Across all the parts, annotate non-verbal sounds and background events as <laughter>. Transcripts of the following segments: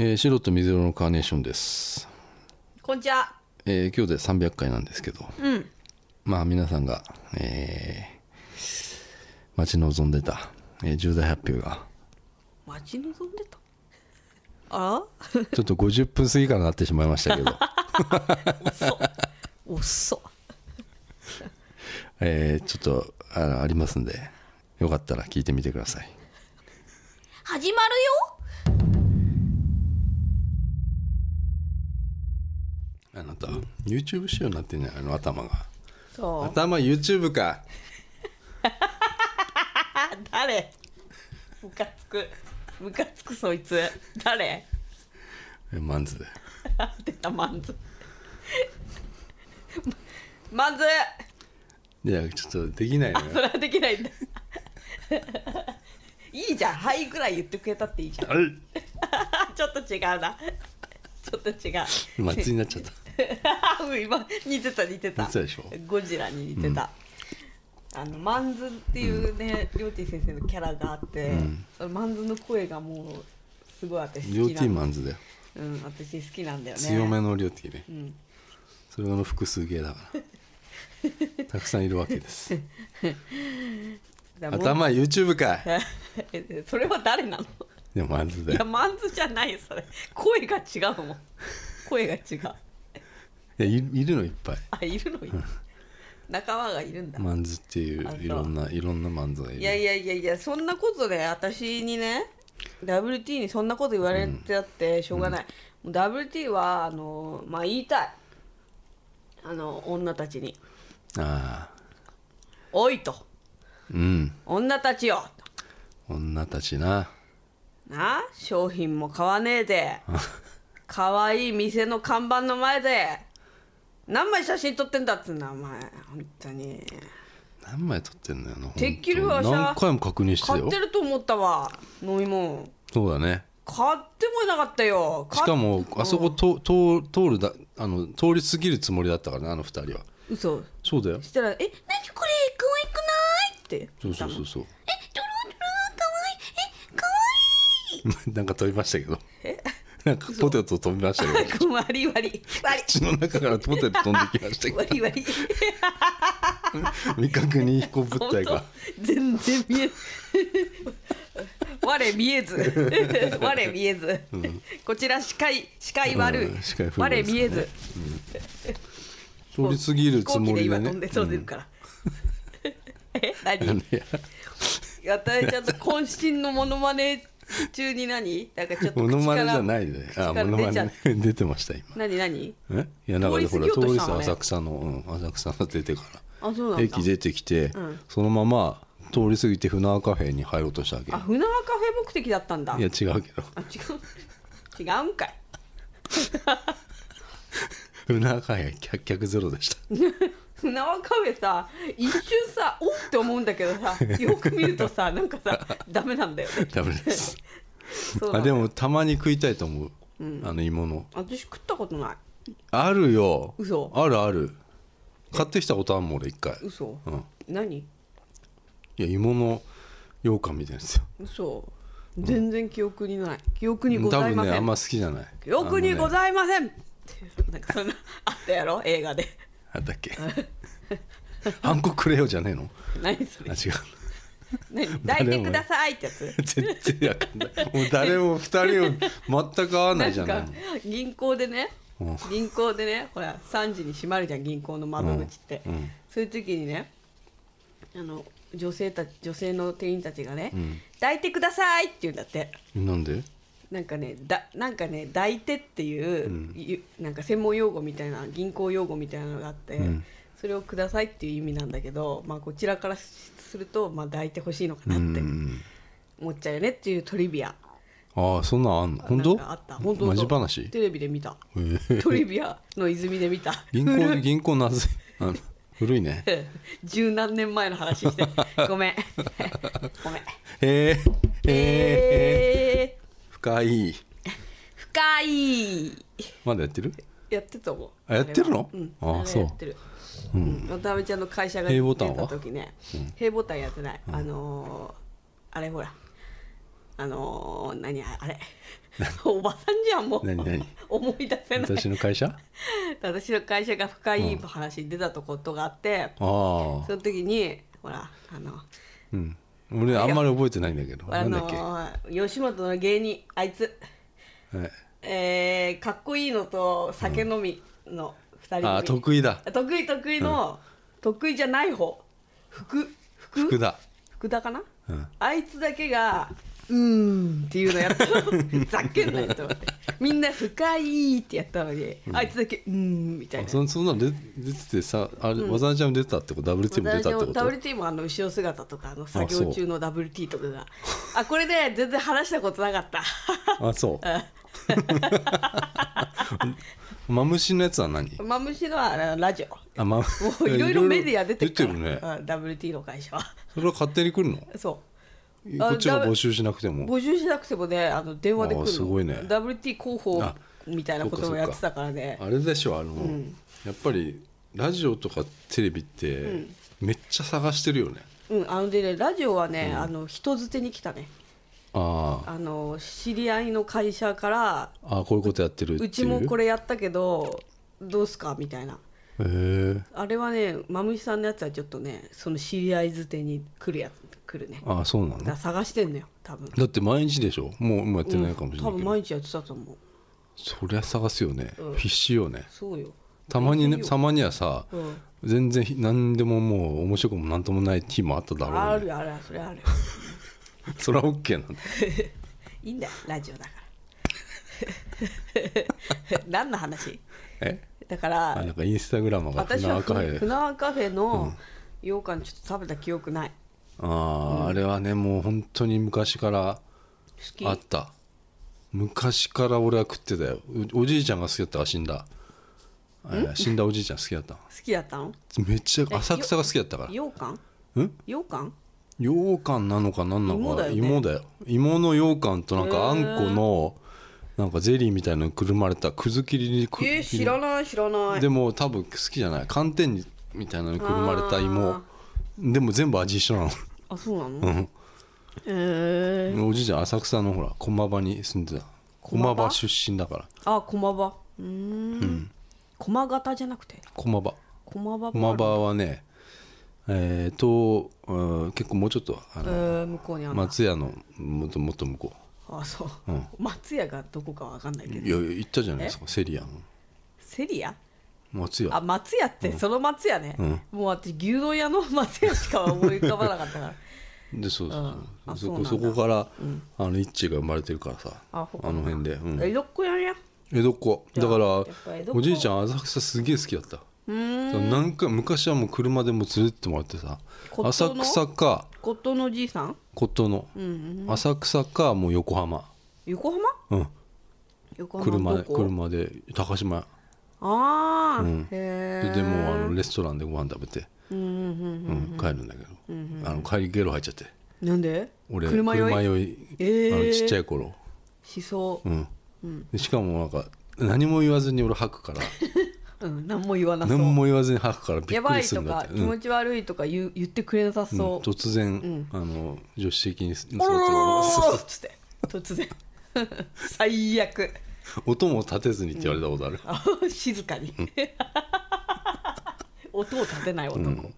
えー白と水色のカーネーションです、こんにちは。えー今日で300回なんですけどうん。まあ皆さんが、えー待ち望んでた、えー重大発表が待ち望んでた？あ？<laughs> ちょっと50分過ぎからなってしまいましたけど、おっそ。<laughs> えーちょっとあありますんでよかったら聞いてみてください始まるよ。あなた YouTube 仕様になってんじゃないの頭がそう。頭 YouTube かあ、<laughs> 誰？ムカつく。ムカつくそいつ。誰？えーマンズで出たマンズ？マンズ。いやちょっとできないのよそれはできないんだ。いいじゃん。はいぐらい言ってくれたっていいじゃん。あれ？<laughs> ちょっと違うな。ちょっと違う。松になっちゃったうん <laughs> 今似てた似てた。似てたでしょ。ゴジラに似てた、あのマンズっていうね、りょうてぃ先生のキャラがあって、そのマンズの声がもうすごい私両好きなんティーマンズだよ。うん私好きなんだよね。強めの両ティーね。うん。それの複数形だから。<laughs> たくさんいるわけです。頭 YouTube かえ <laughs> それは誰なの？いやマンズだいやよマンズじゃないよそれ。声が違うもん。声が違う。いやいいるのいっぱい。あいるのいる仲間がいるんだ。マンズっていうう。いろんないろんなマンズがいる。いやいやいやいやそんなことで私にね WT にそんなこと言われてあってしょうがない、もう WT はあのまあ言いたい。あの女たちに。ああ「おい」と。うん「女たちよ」女たちな。な商品も買わねえで。<laughs> 可愛い店の看板の前で何枚写真撮ってんだっつうんだお前。本当に。何枚撮ってんのよなてっきりは何回も確認してた買よってると思ったわ飲み物。そうだね。買ってもいなかったよ。しかもあそこと通通るだあの通り過ぎるつもりだったからねあの二人は。嘘。そうだよ。したら「え何これ可愛くない?」ってそうそうそうそう。えドロドロ可愛い？え可愛い？<laughs> なんか飛びましたけどなんかポテト飛びましたけど割り割り割口の中からポテト飛んできましたりけ割り割りど未確認飛行物体が全然見え我見えず。我見えず、こちら視界視界悪い、うんね。我見えず。通り過ぎるつもりでね。今飛んでそう出るから、え何？や私ちゃんと渾身のモノマネ <laughs> 中に何？なんかちょっとモノマネじゃいないであ口からモノマネね。<laughs> 出てました今。何？何？え？いやなんかねほら通り過ぎようと通りしたのね。過ぎ浅草の、うん、浅草の出てから。あそうなんだ。駅出てきて、ん。そのまま通り過ぎて船川カフェに入ろうとしたわけ。あ船川カフェ目的だったんだ。いや違うけど。あ違う。<laughs> 違うんかい。船川カフェ客客ゼロでした船川カフェさ一瞬さ <laughs> おって思うんだけどさよく見るとさなんかさダメなんだよね。ダメです。そうなんだあでもたまに食いたいと思う、あの芋の。私食ったことない。あるよ。嘘。あるある。買ってきたことあるもん俺一回。嘘、うん。何？いや芋の羊羹みたいなやつよ。嘘。全然記憶にない。記憶にご多ざいません、分ねあんま好きじゃない。記憶にございません、ってなんかそんなあったやろ？映画であったっけ？ハンコくれよじゃねえの？何それ？あ違う。何抱いてくださいってやつ。全然わかんない。もう誰も二人を全く合わないじゃないなんか銀行でねうん。銀行でねほら3時に閉まるじゃん銀行の窓口って、うんうん。そういう時にねあの女性たち女性の店員たちがね、ん。抱いてくださいって言うんだって。なんで？なんかねだなんかね抱いてっていう、うん。ゆなんか専門用語みたいな銀行用語みたいなのがあって、うん。それをくださいっていう意味なんだけど、まあ、こちらからすると、まあ、抱いてほしいのかうなってん思っちゃうよねっていうトリビア。ああそんなんあんの？本当あった。本当？マジ話？テレビで見た。へえ。トリビアの泉で見た。銀行銀行なぜ古いね。<laughs> 十何年前の話して。ごめん。ごめん。へえへええ深い。ー、深い。まだやってる？やってたもん。あやってるの？あそうやってる。う。ん。渡辺ちゃんの会社が出平ボタンは？た時ね。平ボタンやってない。あのーあれほら。あのー、何あれ？<laughs> おばさんじゃんもう。何何？<laughs> 思い出せない。私の会社？あ私の会社が深い話に出たとことがあって、あ。その時にほらあのうん俺あんまり覚えてないんだけどあなんだっけ、の吉本の芸人あいつ。はい。えー、かっこいいのと酒飲みの2人組、ああ得意だ。得意得意の、得意じゃない方。福福福田福田かな、うん。あいつだけが「うーん」っていうのやったの <laughs> ざけんなよと思って。みんな「深い」ってやったのに、あいつだけ「うーん」みたいな。そそんなの出出ててさあれ、わざわざちゃんも出てたってこと？WT も出たってこと？WT もあの後ろ姿とかあの作業中の WT とかが。あこれで全然話したことなかった。あそう。<laughs> マムシのやつは何？マムシのはラジオ。あまもういろいろメディア出てるから。ね。うん WT の会社は。それは勝手に来るの？そこっちが募集しなくてうも。募集しなくてもねあの電話で来る。のあすごいね。WT 広報あみたいなこともやってたからね。あれでしょあの、やっぱりラジオとかテレビってめっちゃ探してるよね、うんあのでねラジオはね、あの人づてに来たね。ああの知り合いの会社からああこういうことやってるう？うちもこれれやったけどどうすかみたいな。へえあれはねマムシさんのやつはちょっとねその知り合いづてに来るやつ来るね。ああそうなの？だから探してんのよ多分。だって毎日でしょ？もうもうやってないかもしれないけど、多分毎日やってたと思う。そりゃ探すよね、うん。必死よね。そうよ。たまにねたまにはさ、うん。全然何でももう面白くも何ともない日もあっただろうね。あるよあるよそれある。よ <laughs> それは OK なんだ <laughs> いいんだよラジオだから。<laughs> 何の話？え？だかあらなんかインスタグラマーが私は船カフェ。船川カフェの羊羹ちょっと食べた記憶ないああ、あれはねもう本当に昔からあった。昔から俺は食ってたよ。うおじいちゃんが好きだったから死んだ。え？ー死んだおじいちゃん好きだった好きだったのめっちゃ浅草が好きだったから。羊羹うん？羊羹羊羹なのか何なのか芋だよね。芋だよ。芋の羊羹となんかあんこのなんかゼリーみたいなのにくるまれたくず切りにくえー、知らない知らない。でも多分好きじゃない。寒天にみたいなのにくるまれた芋。でも全部味一緒なのあそうなの？うん。えー、おじいちゃん浅草のほら駒場に住んでた。駒場？駒場出身だから。あ駒場。うーん。駒形じゃなくて？駒場。駒場駒場はねえー、と、うん結構もうちょっとあえの、ー、向こうにあ松屋のもっともっと向こあそう、うん。松屋がどこかわかんないけど。ういや行ったじゃないですかセリアンセリア？松屋。あ松屋ってその松屋ね、うん。もう私牛丼屋の松屋しか思い浮かばなかったから。<laughs> でそうそうそこそこから、あの一致が生まれてるからさ。あの辺で、うん。江戸っ子やりゃ江戸っ子。だからおじいちゃん浅草すげえ好きだった。なんか昔はもう車でも連れてってもらってさ骨浅草か骨董のおじいさん？骨董の、浅草かもう横浜。横浜？うん。横浜車で車で高島屋ああ、うん。ででもあのレストランでご飯食べて、うんうんうんうん帰るんだけど、あの帰りゲロ入っちゃって。なんで？俺車酔い？い、えー。あのちっちゃい頃、しそう。うん。でしかもなんか何も言わずに俺吐くから。<laughs> うん、何も言わなそう。何も言わずに吐くからびっやばいくりするとんだって、うん。か気持ち悪いとか言う言ってくれなさう。ん。そう、突然、あの助手席に座って。おろろろろそうっつって突然最悪 <laughs> 音も立てずにって言われたことある、あ静かに。<laughs> 音を立てない男、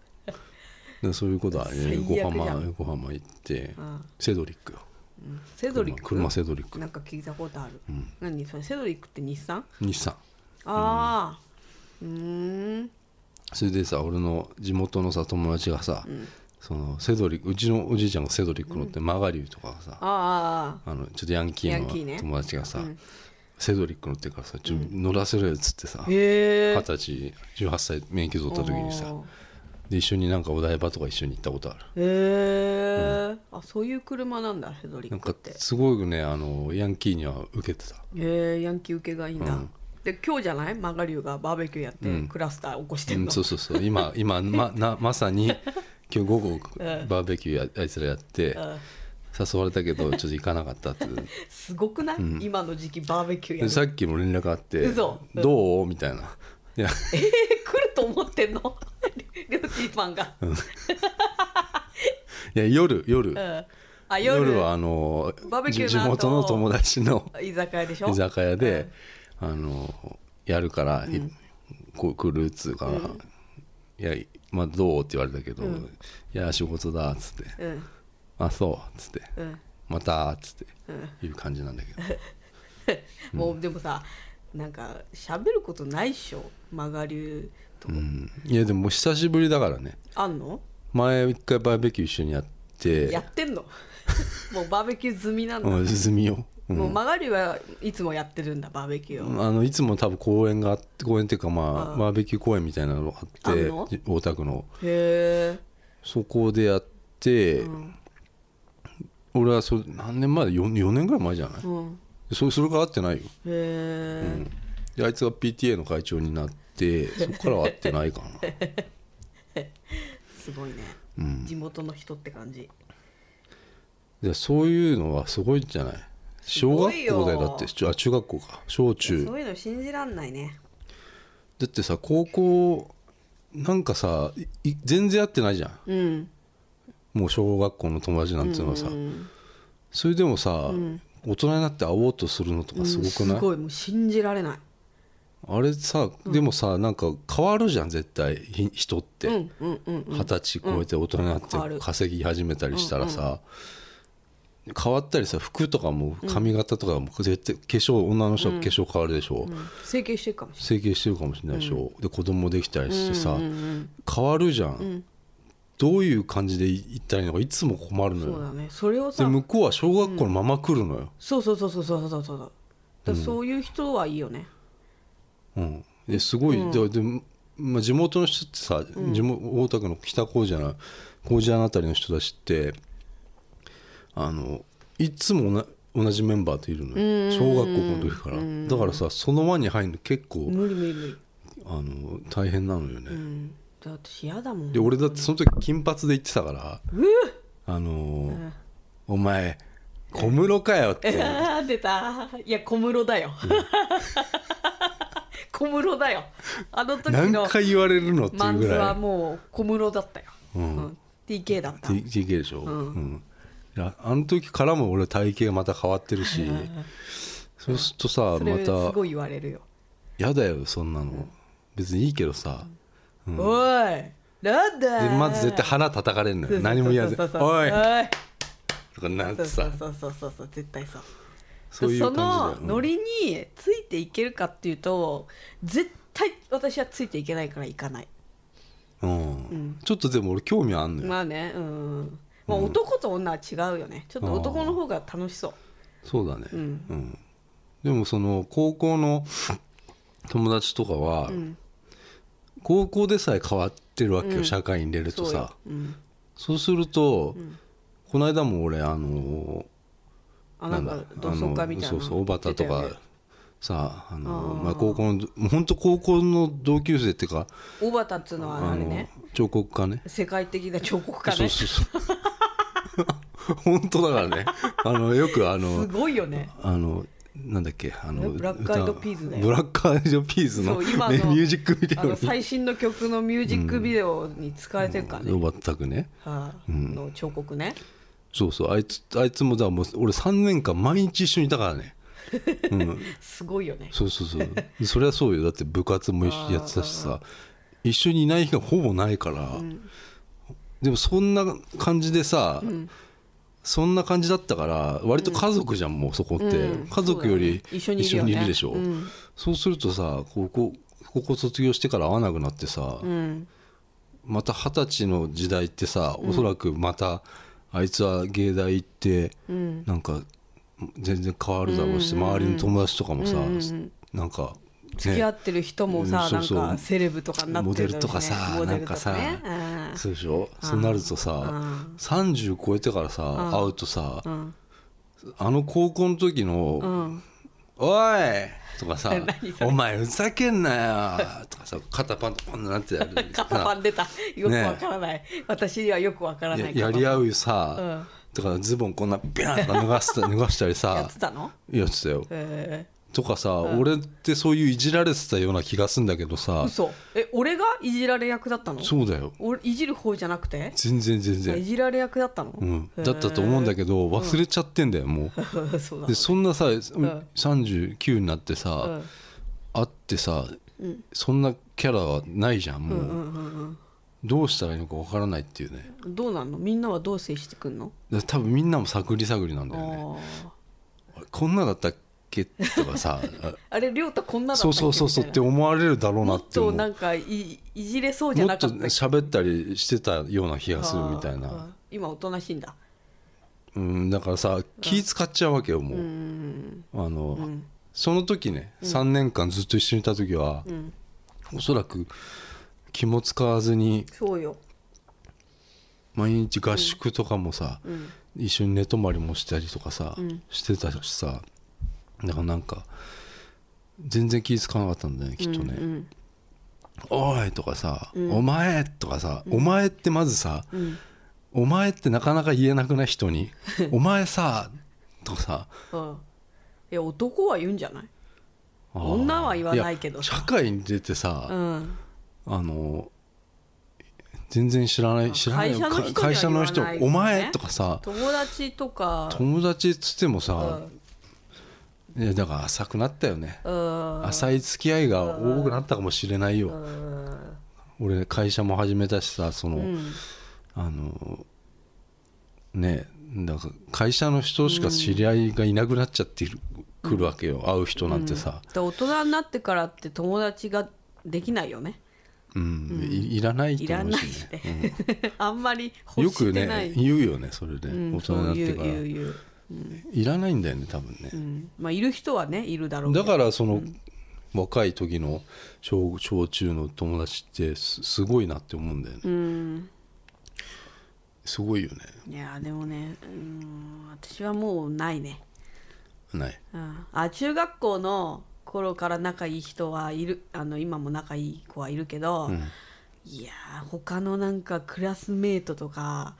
でそういうことは、ね、最悪じゃん。横浜横浜行って、ん。セドリックよ。セドリック？車車セドリック。なんか聞いたことある、何？それセドリックって日産？日産。ああうーん。それでさ俺の地元のさ友達がさ、そのセドリックうちのおじいちゃんがセドリック乗って、マガリューとかがさあああのちょっとヤンキーの友達がさ、セドリック乗ってるからさ乗らせろよっつってさ二十歳18歳免許取った時にさで一緒になんかお台場とか一緒に行ったことある。へえ、あそういう車なんだセドリなんかックって。すごいねあのヤンキーには受けてた。へえヤンキー受けがいいんだ、うん。で今日じゃない？マガリュウがバーベキューやって、うん。クラスター起こしてうんん、の、そうそうそう。今今まなまさに <laughs> 今日午後バーベキューやあいつらやってうん誘われたけど <laughs> ちょっと行かなかったって。すごくない、今の時期バーベキューやさっきも連絡あってどう？みたいな。いや。えー、来ると思ってんの？<laughs> りょうちーパンが、いや夜夜。うん。あ夜。夜はあのバーベキューじ地元の友達の居酒屋でしょ？居酒屋で、あのやるから、いこう来るっつうから、いやまあどう？って言われたけど、いや仕事だっつって。うんあそうっつってうんまたっつっていう感じなんだけど、<laughs> もうでもさなんか喋ることないっしょマガリュとうん、いやでももう久しぶりだからね。あんの？前一回バーベキュー一緒にやって。やってんの？<laughs> もうバーベキュー済みなんだ、うん進みよ、うん。もうマガリュはいつもやってるんだバーベキューを、あのいつも多分公園があって公園っていうかまあああバーベキュー公園みたいなのがあってあんの？じ大田区の。へえそこでやって、俺はそれ何年前 4, 4年ぐらい前じゃない、うん。それそれから会ってないよ。へえ、であいつが PTA の会長になってそこからは会ってないかな。<laughs> すごいね、うん。地元の人って感じ。でそういうのはすごいんじゃない？小学校だよだってあ中学校か。小中。そういうの信じらんないね。だってさ高校なんかさ全然会ってないじゃん。うんもう小学校の友達なんていうのはさ、うんそれでもさ、大人になって会おうとするのとかすごくない、すごいもう信じられない。あれさでもさなんか変わるじゃん絶対ひ人って。うんうんうん二十、歳超えて大人になって稼ぎ始めたりしたらさ、変わったりさ服とかも髪型とかも絶対化粧女の人は化粧変わるでしょ、整形してるかもし整形してるかもしれないでしょ、で子供できたりしてさ、れないうんうん。変わるじゃん、どういう感じで言ったらいいのかいつも困るのよ。そうだね。それをでさ向こうは小学校のまま来るのよ、そうそうそうそうそうそうそうだからそう。いう人はいいよね。うん、ですごい、ででまあ、地元の人ってさ、地元大田区の北高知な高知あたりの人たちってあのいつもな同じメンバーといるのよ。小学校の時から。だからさその輪に入るの結構無理無理無理。あの大変なのよね、うんだって私嫌だもん。で俺だってその時金髪で言ってたからあのーお前小室かよって。あ <laughs> ー出た。いや小室だよ。小室だよ。あの時何の回言われるのっていマンズはうぐらいもう小室だったよ、うん。うん。TK だった。T- TK でしょ、うん。いやあの時からも俺体型がまた変わってるしそうするとさそれますたごい言われるよ、嫌だよそんなの。別にいいけどさおいなんだでまず絶対腹叩かれるのよ。何も言わずそう「おい!そうそう。おい!」とかなってさ。そうそうそうそうそう絶対そう。そういうそのノリについていけるかっていうと絶対私はついていけないから行かない。うん。うん。ちょっとでも俺興味あんのよ。まあねうんまあ男と女は違うよね。ちょっと男の方が楽しそう。そうだね。うん。でもその高校の友達とかは高校でさえ変わってるわけよ社会に出るとそうよ。さ、うん、そうすると、この間も俺あのあなんか同窓会みたいなそうそう小畑とかさあのまあ、高校のもう本当高校の同級生っていうか小畑っつうのはああのれね彫刻家ね。世界的な彫刻家ね。そうそうそう。<laughs> 本当だからね。あのよくあすのごいよね。あのなんだっけ？あのブラックアイドピーズブラックアイドピーズの今のねミュージックビデあオ最新の曲のミュージックビデオに使われてるからね、全くね。はいの彫刻ね。そうそうあいつあいつもだもう俺3年間毎日一緒にいたからね。<laughs> すごいよね。そうそうそう。それはそうよ。だって部活も一緒にやってたしさ。一緒にいない日がほぼないから、でもそんな感じでさ、そんな感じだったから割と家族じゃん、もうそこって、うん。家族より一緒にいるでしょ、うん。そうするとさ高校高校卒業してから会わなくなってさ、うん。また二十歳の時代ってさ、おそらくまたあいつは芸大行って、うん。なんか全然変わるだろうし、周りの友達とかもさ、なんか、ね付き合ってる人もさ、うんそうそう。なんかセレブとかになってモデルとかさ、モなんかさ、そうでしょ、そうなるとさ、ん。30超えてからさ、会うとさ、ん。あの高校の時の「うん。おい!」とかさ <laughs> 何そ「れ？お前ふざけんなよ!」とかさ肩パンとパンとなってやる <laughs> 肩パン出た。よくわからない、私にはよくわからないややり合ううさ、うん。だからズボンこんなビャーンと脱がした脱がしたり <laughs> やさってたの？やってたよ。えとかさ、俺ってそういういじられてたような気がするんだけどさ。嘘。え俺がいじられ役だったの？そうだよ。俺いじる方じゃなくて？全然全い然、じられ役だったの、うん、だったと思うんだけど忘れちゃってんだよもう。<laughs> そうだ。でそんなさ、39になってさ、うん。会ってさ、そんなキャラはないじゃんもう、うんうんうんどうしたらいいのかわからないっていうね。どうなんの？みんなはどう接してくんの？で多分みんなも探り探りなんだよね。あこんなだったっけとかさあ <laughs> あれ亮太こんなだそうそうそうそうってみ思われるだろうなっ思う。ってとなんかいいじれそうじゃなかったっけ喋ったりしてたような気がするみたいな。今おとなしいんだ。うんだからさ気使っちゃうわけよもう、うん。あの、ん。その時ね3年間ずっと一緒にいた時は、うん。おそらく気も使わずにそうよ。毎日合宿とかもさ、うん。一緒に寝泊まりもしたりとかさ、ん。してたしさだからなんか全然気付かなかったんだよねきっとね「うん。おい!」とかさ、お前!」とかさ、お前ってまずさ、うん。お前ってなかなか言えなくない人に「<laughs> お前さ!」とかさ。うん。いや男は言うんじゃない？あー。女は言わないけどや社会に出てさ、うん。あの全然知らない知らない会社の人には会社の人言わないよね。お前」とかさ友達とか。友達っつってもうさ、んいやだから浅くなったよね、うん。浅い付き合いが多くなったかもしれないよ、うん。俺会社も始めたしさその、うん。あのねだから会社の人しか知り合いがいなくなっちゃってる、くるわけよ。会う人なんてさ、で大人になってからって友達ができないよね。うん。いいらないと思うししね、ね <laughs> あんまりうん欲よくしてない。ね言うよねそれで、うん。大人になってから。そう言う言う言ういらないんだよね多分ね、うん。まあいる人はねいるだろうけだどからその、若い時の小小中の友達ってすすごいなって思うんだよね。うん。すごいよね。いやでもねうん私はもうないね。ない。うん。あ中学校の頃から仲いい人はいるあの今も仲いい子はいるけど、うん。いやー他のなんかクラスメートとか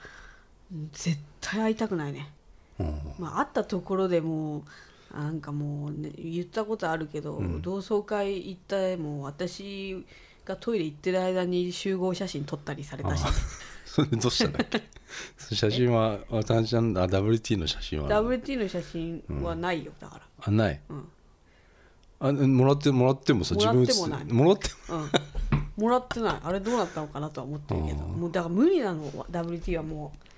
うん絶対会いたくないね、うんまあ、会ったところでもうなんかもう、ね、言ったことあるけど、同窓会行ったもう私がトイレ行ってる間に集合写真撮ったりされたし、<laughs> それどうしたんだっけ？<laughs> 写真は渡辺ちゃんあ WT の写真は？WT の写真はないよだから、あない、ん。あもらってもらってもさもらって自分もないもらってもうん、もらってない。あれどうなったのかなとは思ってるけど。もうだから無理なの WT はもう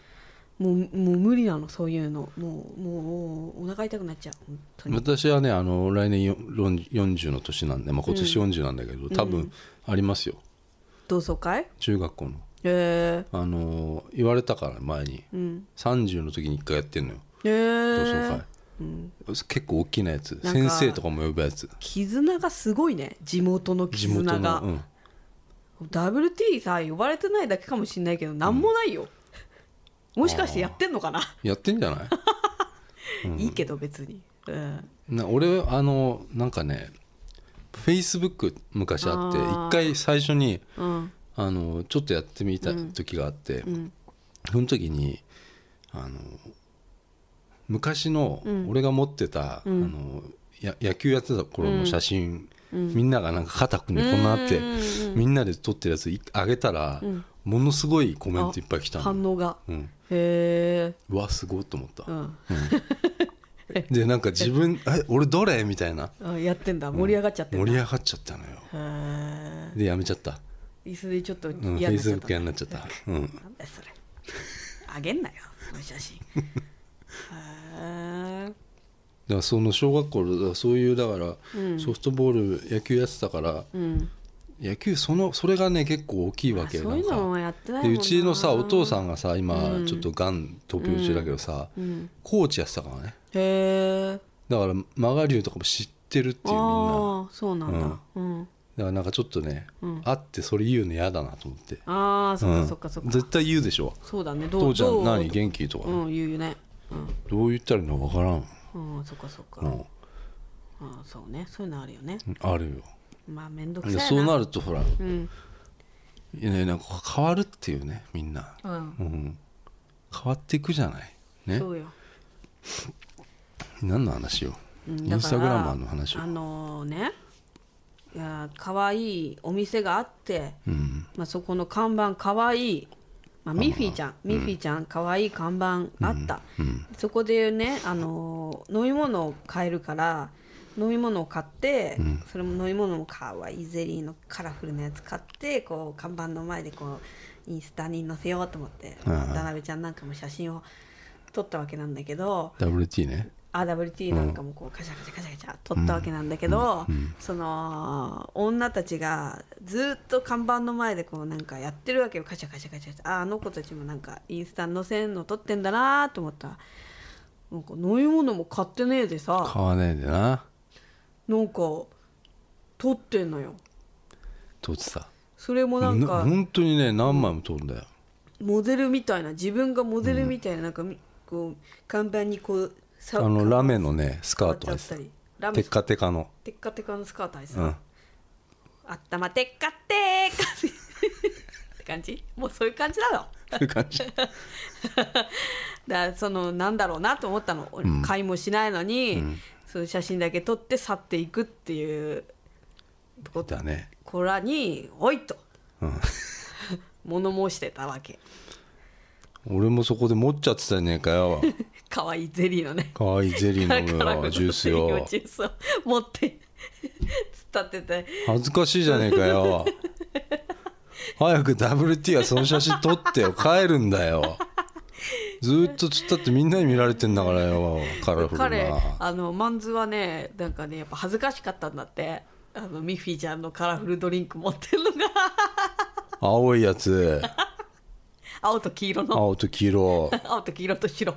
もうもう無理なのそういうの。もうもうお腹痛くなっちゃう本当に。私はねあの来年よ40の年なんで、まあ、今年40なんだけど、多分ありますよ。同窓会？中学校の。へえあの言われたから前に。うん。30の時に1回やってんのよ。へ同え窓会、結構大きなやつ。先生とかも呼ぶやつ。絆がすごいね。地元の絆が、の、うん、WT さ呼ばれてないだけかもしれないけど何もないよ、もしかしてやってんのかな、やってんじゃない？<laughs> いいけど別に、うん、な俺あのなんかねフェイスブック昔あって一回最初にうん。あのちょっとやってみた時があって、ん。その時にあの昔の俺が持ってた、あのや野球やってた頃の写真、みんながなんか肩組んでこんなあって、みんなで撮ってるやついあげたら、ものすごいコメントいっぱい来たの、反応が。うん、へえうわすごいと思った、うん。でなんか自分「<laughs> え俺どれ?」みたいな。あやってんだ。盛り上がっちゃってんだ。盛り上がっちゃったのよ。へでやめちゃった。え椅子でちょっとうん、フ嫌ェイになっちゃった。スブックやんなっちゃった。うん。なんだよそれ。あげんなよその写真へえだからその小学校でそういうだからソフトボール野球やってたからうん野球そのそれがね結構大きいわけよそういうのなんかもやってないでうちのさお父さんがさ今ちょっとがん闘病中だけどさうん。コーチやってたからね。へえ。だからマガリュウとかも知ってるっていうみんな。ああそうなんだ。うん。だからなんかちょっとねうん。会ってそれ言うの嫌だなと思って。ああそっうん。かそっかそっか。絶対言うでしょ。そうだね。ど父ちゃん何元気とかうん言うよねどう言ったらいいのか分からん。うんうんそっかそっか。うん。うんそうね。そういうのあるよね。あるよまあめんどくでさいな。そうなるとほらうん。いやねなんか変わるっていうねみんな、うん。うん、変わっていくじゃない。ね。そうよ。何の話よ？うんインスタグラマーの話をあのね。いや可愛いお店があって、うん。まあ、そこの看板可愛いまあ、ミッフィーちゃん、ミッフィーちゃん可愛い看板あった、そこでね、あのー飲み物を買えるから飲み物を買って、それも飲み物も可愛いゼリーのカラフルなやつ買ってこう看板の前でこうインスタに載せようと思って、うん。渡辺ちゃんなんかも写真を撮ったわけなんだけど WT ね。RWT なんかもこうカシャカシャカシャカシャ撮ったわけなんだけど、その女たちがずっと看板の前でこうなんかやってるわけよカシャカシャカシャああの子たちもなんかインスタに載せんの撮ってんだなと思ったらなんか飲み物も買ってねえでさ。買わねえでななんか撮ってんのよ。撮ってた。それもなんなか本当にね何枚も撮るんだよ。モデルみたいな自分がモデルみたいななんかみこう看板にこうさあのラメのねスカート触ったり。ラメテッカテカの。テッカテカのスカートあいさ、うん。あったまてっかってーかって。感じ？もうそういう感じなの。そういう感じ。<laughs> だそのなんだろうなと思ったの、買いもしないのに、その写真だけ撮って去っていくっていうこだね。子らに「おい!」と。うん。<laughs> 物申してたわけ。俺もそこで持っちゃってたねえかよ。<laughs> 可愛いゼリーのね。かわいいゼリー飲むよジュースよ <laughs> ジュースを持って突っ立ってて。恥ずかしいじゃねえかよ。早く WT はその写真撮ってよ。帰るんだよずーっとつったってみんなに見られてんだからよカラフル彼なあのマンズはねなんかねやっぱ恥ずかしかったんだって。あのミッフィーちゃんのカラフルドリンク持ってるのが。青いやつ。<laughs> 青と黄色の。青と黄色。<laughs> 青と黄色と白。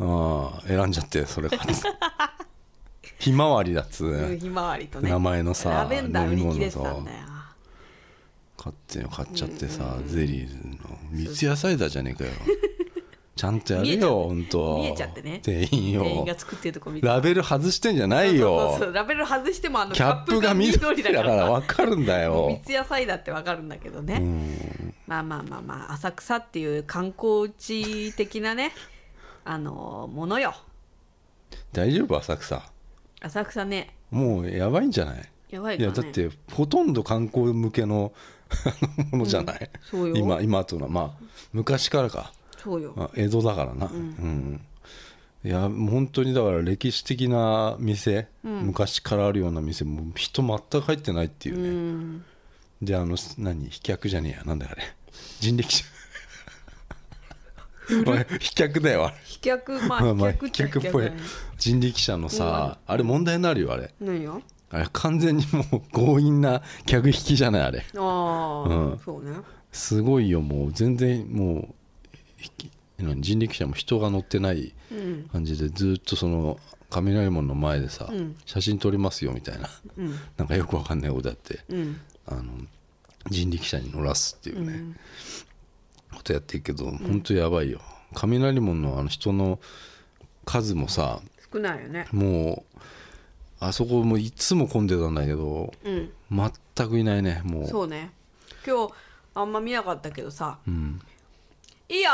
ああ選んじゃってそれ買ってひまわりだっつう。んひまわりとね。名前のさラベンダー売り切れてよ。買って買っちゃってさ、ゼリーの。三ツ矢サイダーじゃねえかよちゃんとやれよ本当。見えちゃってね。店員よ店員が作ってるとこ見て。ラベル外してんじゃないよ。そうそうラベル外してもあのキャップが緑だかだからら分かるんだ三よツ矢サイダーってわかるんだけどね、うん。まあまあまあまあ。浅草っていう観光地的なね <laughs> あのものよ。大丈夫？浅草。浅草ね。もうやばいんじゃない？やばいかね。いやだってほとんど観光向けの <laughs> ものじゃない、そうよ。今今というのはまあ昔からかそうよ。あ江戸だからな。うん、いやもう本当にだから歴史的な店、昔からあるような店もう人全く入ってないっていううね、ん。であの何？飛脚じゃねえや。なんだあれ。人力車。飛脚だよあれ。飛脚まあまあまあ飛飛脚っぽい。人力車のさ、あれ問題になるよあれ。何よ？あれ完全にもう強引な客引きじゃないあれ。ああ、うん。そうね。すごいよもう。全然もう人力車も人が乗ってないうん。感じでずっとその雷門の前でさ、うん。写真撮りますよみたいなうん。なんかよくわかんないことやってうん。あの人力車に乗らすっていうね、ことやってるけど本当やばいよ。雷門のあの人の数もさ少ないよね。もうあそこもいつも混んでたんだけどうん。全くいないねもう。そうね。今日あんま見なかったけどさうん「いいよ。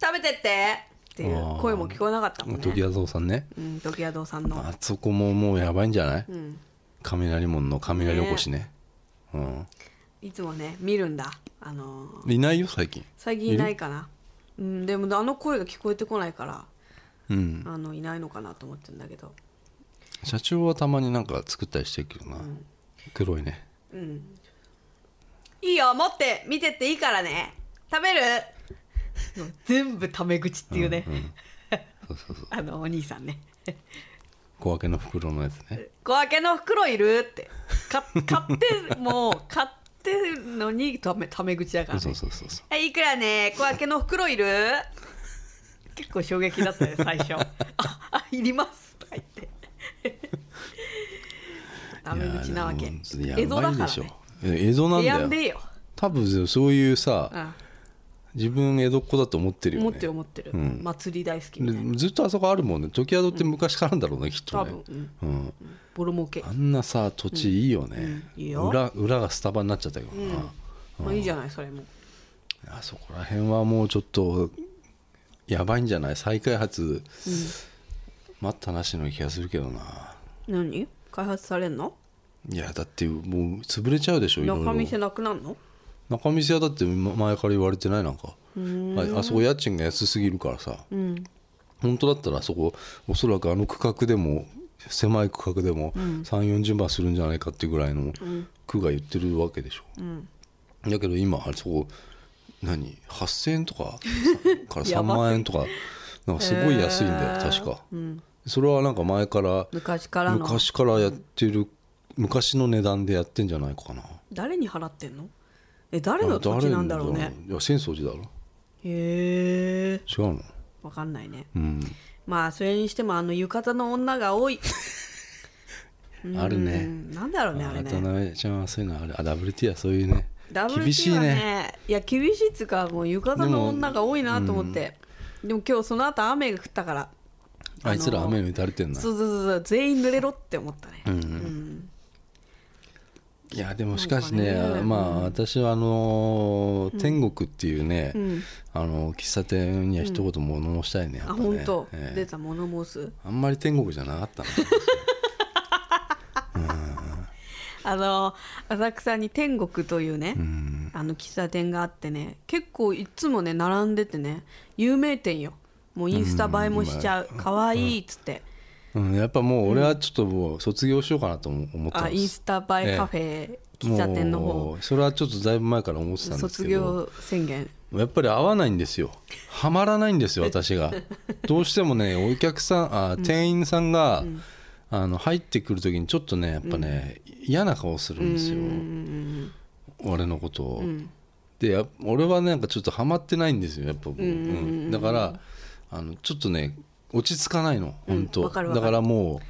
食べてって!」っていう声も聞こえなかったもんね。時矢蔵さんね。うん時矢堂さんの。あそこももうやばいんじゃない？うん。雷門の雷おこしね。うん。いつもね見るんだ。あのー。いないよ最近。最近いないかな。うんでもあの声が聞こえてこないから。うん。あのいないのかなと思ってるんだけど。社長はたまになんか作ったりしてるけどな、黒いね。うん。いいよ持って見てっていいからね。食べる <laughs> 全部タメ口っていうね、そうそうそう。<laughs> あのお兄さんね。小分けの袋のやつね。小分けの袋いるって。か <laughs> 買ってもう買ってるのにタメタメ口だからね。そうそうそうそう。はいいくらね？小分けの袋いる？結構衝撃だったよ最初。ああいります。とか言って。タメ口なわけ。いやでも江戸だからね。え江戸なんだよ。多分そういうさうん自分江戸っ子だと思ってるよね。思ってる思ってる、うん。祭り大好きみたいな。でずっとあそこあるもんね。時宿って昔からあるんだろうね、きっとね。多分、うん。うん、ボロ儲け。あんなさ土地いいよね、うん。いいよ。裏裏がスタバになっちゃったけど。うん。な、まあいいじゃないそれも。あそこら辺はもうちょっとやばいんじゃない？再開発、待ったなしの気がするけどな。何？開発されんの？いやだってもう潰れちゃうでしょ中店なくなるの？中店はだってま前から言われてない？なんか。ああそこ家賃が安すぎるからさ。うん。本当だったらあそこおそらくあの区画でも狭い区画でも3 4 0万するんじゃないかってぐらいの区が言ってるわけでしょ、ん。だけど今あれそこ何？8000円とか <laughs> から3やば万円とか。なんかすごい安いんだよ確か、うん。それはなんか前から昔からの。昔からやってる昔の値段でやってんじゃないかな。誰に払ってんの？え誰の土地なんだろうね。いや浅草寺だろ。へえ違うの？わかんないね。うん。まあそれにしてもあの浴衣の女が多い。<laughs> あるね。うん。なんだろうねあれ渡ね。辺ちゃんはそういうのあるあ WT はそういうね。厳しいはね。いや厳しいっつうかもう浴衣の女が多いなと思って。でも今日その後雨が降ったから。あいつら雨に打たれてんな。そうそうそうそう。全員濡れろって思ったね、うんいやでもしかしねね。まあ私はあのー天国っていうね、うん。あの喫茶店には一言物申したいね、やっあええ。出た物申す。あんまり天国じゃなかったな <laughs> あの浅草に天国というね、うん。あの喫茶店があってね結構いつもね並んでてね有名店よ。もうインスタ映えもしちゃう。かわいいっつって、うん、やっぱもう俺はちょっともう卒業しようかなと思ってます。あインスタ映えカフェ、喫茶店のも方うそれはちょっとだいぶ前から思ってたんです卒けど。業宣言。やっぱり合わないんですよ。はまらないんですよ私が。<laughs> どうしてもねお客さんあ店員さんが、あの入ってくる時にちょっとねやっぱね、嫌な顔するんですよ、俺のことを、でや俺はなんかちょっとハマってないんですよやっぱ、うん。だからあのちょっとね落ち着かないの本当、わかるわかる。だからもう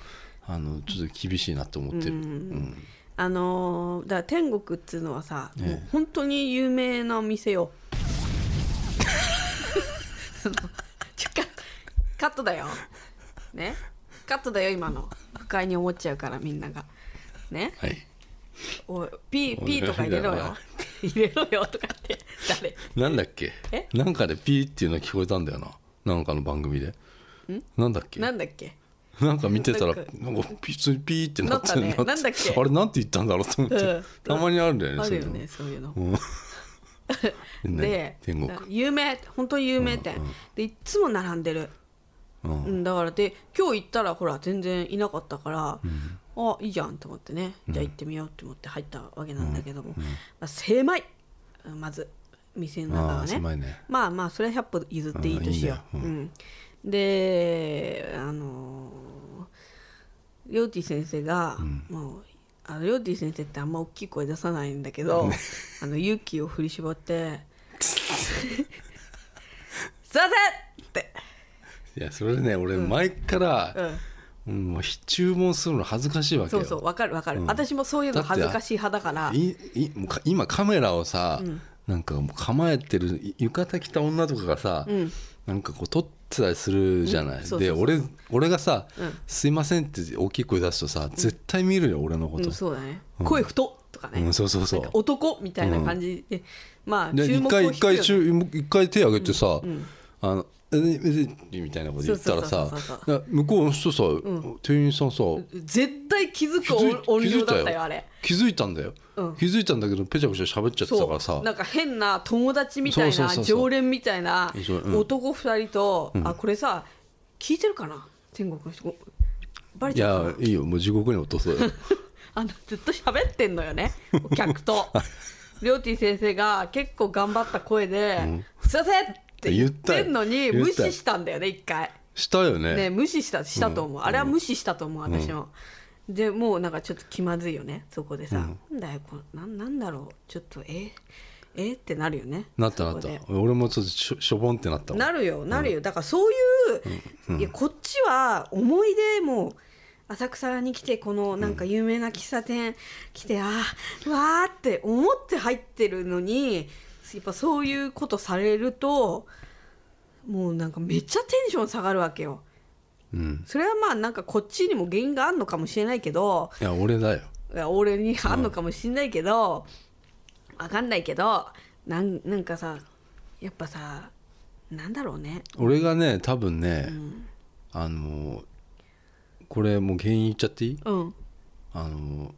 あのちょっと厳しいなと思ってる、うんあのーだから天国っつうのはさ、ええ。もう本当に有名なお店よ。ちょカカットだよ。ね？カットだよ今の。不快に思っちゃうからみんなが。ね？はい。おいピーピーとか入れろよ。<laughs> 入れろよとかって誰？なんだっけ？え？なんかでピーっていうの聞こえたんだよな。なんかの番組でなんだっけ？なんだっけ？なんか見てたらなんかなんか普通にピーってなってるななんだっけ？<laughs> あれなんて言ったんだろうと思って、うん。たまにあるんだよねあるよそういうの。ねそういうの。うん。<laughs> でね天国。有名本当に有名店、でいっつも並んでる。うん。うん、だからで今日行ったらほら全然いなかったから、あいいじゃんと思ってね。じゃあ行ってみようって思って入ったわけなんだけども、まあ、狭い。まず店の中ああがね狭いね。まあまあそれは100歩譲っていいとしよう、うんであのーりょうてぃ先生が、もうあのりょうてぃ先生ってあんま大きい声出さないんだけど、あの勇気を振り絞って「すいません!」って。いやそれね俺前から、うん。うんもう注文するの恥ずかしいわけよ。そうそうわかるわかる、私もそういうの恥ずかしい派だから。今カメラをさ、なんかもう構えてるい浴衣着た女とかがさ、んなんかこう撮ってたりするじゃない、で俺俺がさ、うん。すいません」って大きい声出すとさ、絶対見るよ俺のこと、うん、そうだね、声太っとかね、うんそうそうそう。男みたいな感じで、まあで注目を一回一回一回手挙げてさ、あのみたいなこと言ったらさ向こうの人さ、店員さんさ絶対気づく音量だったよあれ。気づいたんだよ、うん。気づいたんだけどペチャペチャ喋っちゃってたからさ。なんか変な友達みたいな常連みたいな男二人と、あこれさ聞いてるかな？天国の人。バレいちゃうかなやいいよ。もう地獄に落とそうよ。<laughs> あのずっと喋ってんのよね。お客と。<laughs> りょうてぃ先生が結構頑張った声で「すいません!」って言ってんのに無視したんだよね一回。したよね。ね無視したしたと思う、あれは無視したと思う私も、でもうなんかちょっと気まずいよねそこでさ、なんだよこれなんなんだろう。ちょっとええってなるよねなったなった。俺もちょっとしょしょぼんってなったわ。なるよなるよ、だからそういう、いやこっちは思い出も浅草に来てこのなんか有名な喫茶店来て、あーうわーって思って入ってるのにやっぱそういうことされるともうなんかめっちゃテンション下がるわけよ。うん。それはまあなんかこっちにも原因があるのかもしれないけどいや俺だよ。いや俺にあるのかもしれないけど、わかんないけどなんなんかさやっぱさなんだろうね。俺がね多分ね、あのこれもう原因言っちゃっていい？うん。あの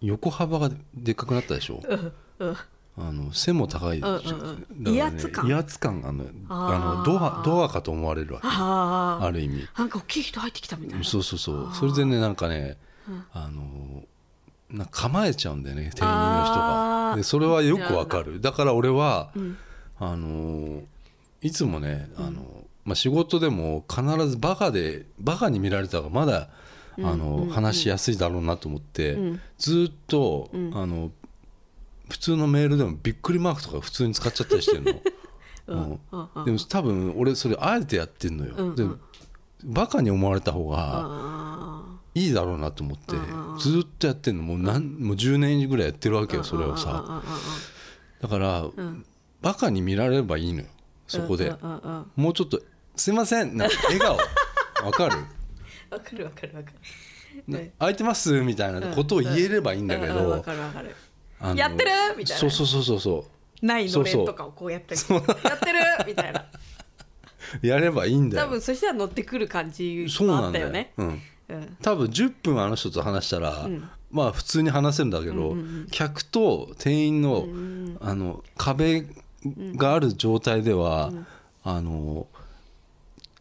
横幅がでっかくなったでしょ？うんうんあの背も高いうんうんね威圧感。威圧感があのあのドアドアかと思われるわけ。ある意味。なんか大きい人入ってきたみたいな。そうそうそう。それでねなんかね、あのなんか構えちゃうんだよね店員の人が。でそれはよくわかる。だから俺は、ん。あのいつもねあの、まあ、仕事でも必ずバカでバカに見られた方がまだあの、話しやすいだろうなと思って、うん。ずっと、あの普通のメールでもびっくりマークとか普通に使っちゃったりしてるの。う <laughs> んうん。うんでも多分俺それあえてやってんのよ、うん。うんでバカに思われた方があいいだろうなと思ってずっとやってんの。もう何もう10年ぐらいやってるわけよそれをさ。あだからん。バカに見られればいいのよそこで。もうちょっと「すいません」な笑顔。<laughs> わかる？わかるわかるわかる。な空いてます？みたいなことを言えればいいんだけうんうんわどかるわかるやってる？みたいな。そうそうそうそうそないのれそうそうんとかをこうやったり。やってる？みたいな。う <laughs> やればいいんだよ。多分そしたら乗ってくる感じそうもなんだよあったよね。うんうん。多分10分あの人と話したら、まあ普通に話せるんだけど、客と店員の,、あの壁がある状態では、あの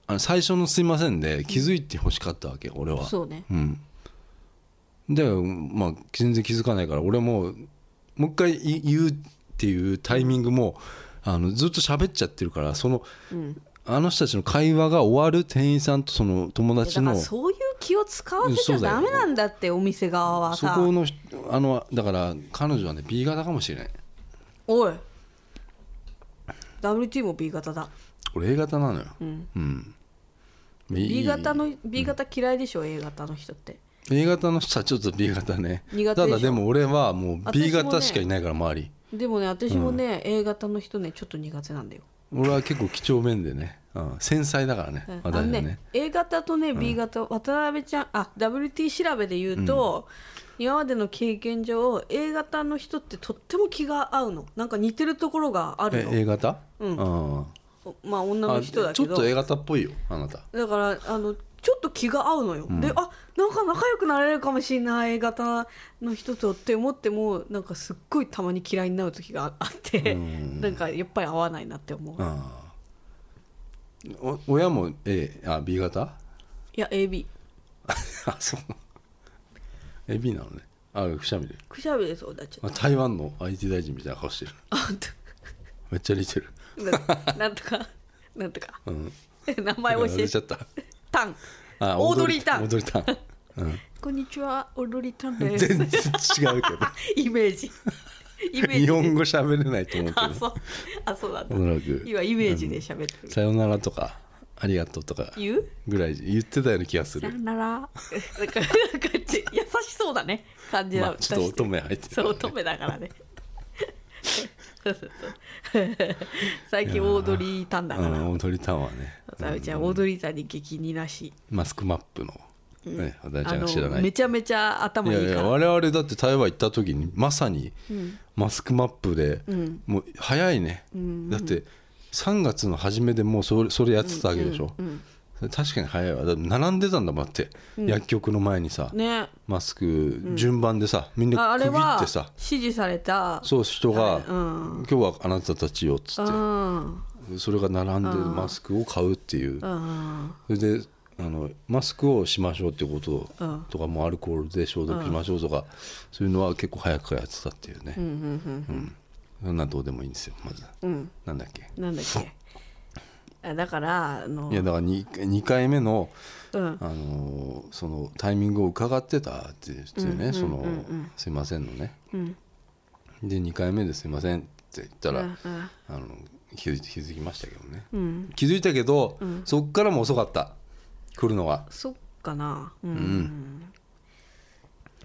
あの最初の「すいません」で気づいてほしかったわけ俺は。そうね。うん、でまあ全然気づかないから俺ももう一回言言うっていうタイミングもあのずっと喋っちゃってるからその、あの人たちの会話が終わる店員さんとその友達のそういう気を使わせちゃダメなんだってお店側はさ。そこの人あのだから彼女はね B 型かもしれない。おい。WT も B 型だ。俺 A 型なのよ。うん。うん、B 型のの B 型嫌いでしょ A 型の人って A 型の人はちょっと B 型ね。ただでも俺はもう B 型しかいないから周り。でもね私もね、A 型の人ねちょっと苦手なんだよ、俺は結構几帳面でね、うん、繊細だからねうん。私はね。A 型とね B 型、渡辺ちゃんあ WT 調べで言うと、今までの経験上 A 型の人ってとっても気が合うの。なんか似てるところがあるえの A 型？うん。あまあ女の人だけど。ちょっと A 型っぽいよあなた。だからあのちょっと気が合うのよ、であなんか仲良くなれるかもしれない型の人とって思ってもなんかすっごいたまに嫌いになる時があって、うん。なんかやっぱり合わないなって思う、親も A あ B 型？いや AB <laughs> あそう。AB なのね。あくしゃみで。くしゃみでそうだっち。ゃっあ台湾の IT 大臣みたいな顔してる。たあ本めっちゃ似てる。当ななんとかなんとか。うん。<laughs> 名前教えて。ちゃったタン。あオードリータン。オードリータン、うん、こんにちはオードリータンです。全然違うけど。<laughs> イメージ。イメージ。日本語喋れないと思うけど。あそう。あそうなんだ。おそらく。今イメージで喋ってる、さよならとかありがとうとか。言う？ぐらい言ってたような気がする。さよなら。<laughs> なんかなんか優しそうだね。感じだ、まあちょっと乙女入ってるそう乙女だからねそうそうそう最近オードリータンだから。うんオードリータンはね。さよちゃんオードリータンに激似なし。マスクマップのね私ちあゃんが知らない。のめちゃめちゃ頭いやいいいからや我々だって台湾行った時にまさにマスクマップで、ん。もう早いね、だって3月の初めでもうそれそれやってたわけでしょ、確かに早いわ。並んでたんだもんだって、薬局の前にさ、ね。マスク順番でさみんな区切ってさ。指示された。そう人が、うん。今日はあなたたちよ」っつうっん。てそれが並んでマスクを買うっていう。うん。それであのマスクをしましょうってことうん。とかもアルコールで消毒しましょうとか、そういうのは結構早くからやってたっていうね、うんうんそんなんどうでもいいんですよまず。うん。うんなんだっけ。なんだっけ。あだからあのいやだから 2, 2回目の、うん。あのーそのタイミングを伺ってたって言ってね、その「すいません」のね。うん。で2回目で「すいません」って言ったら、うんうん。あの気づい気づきましたけどね。うん。気づいたけど、そっからも遅かった。来るのが。そっかな。うん、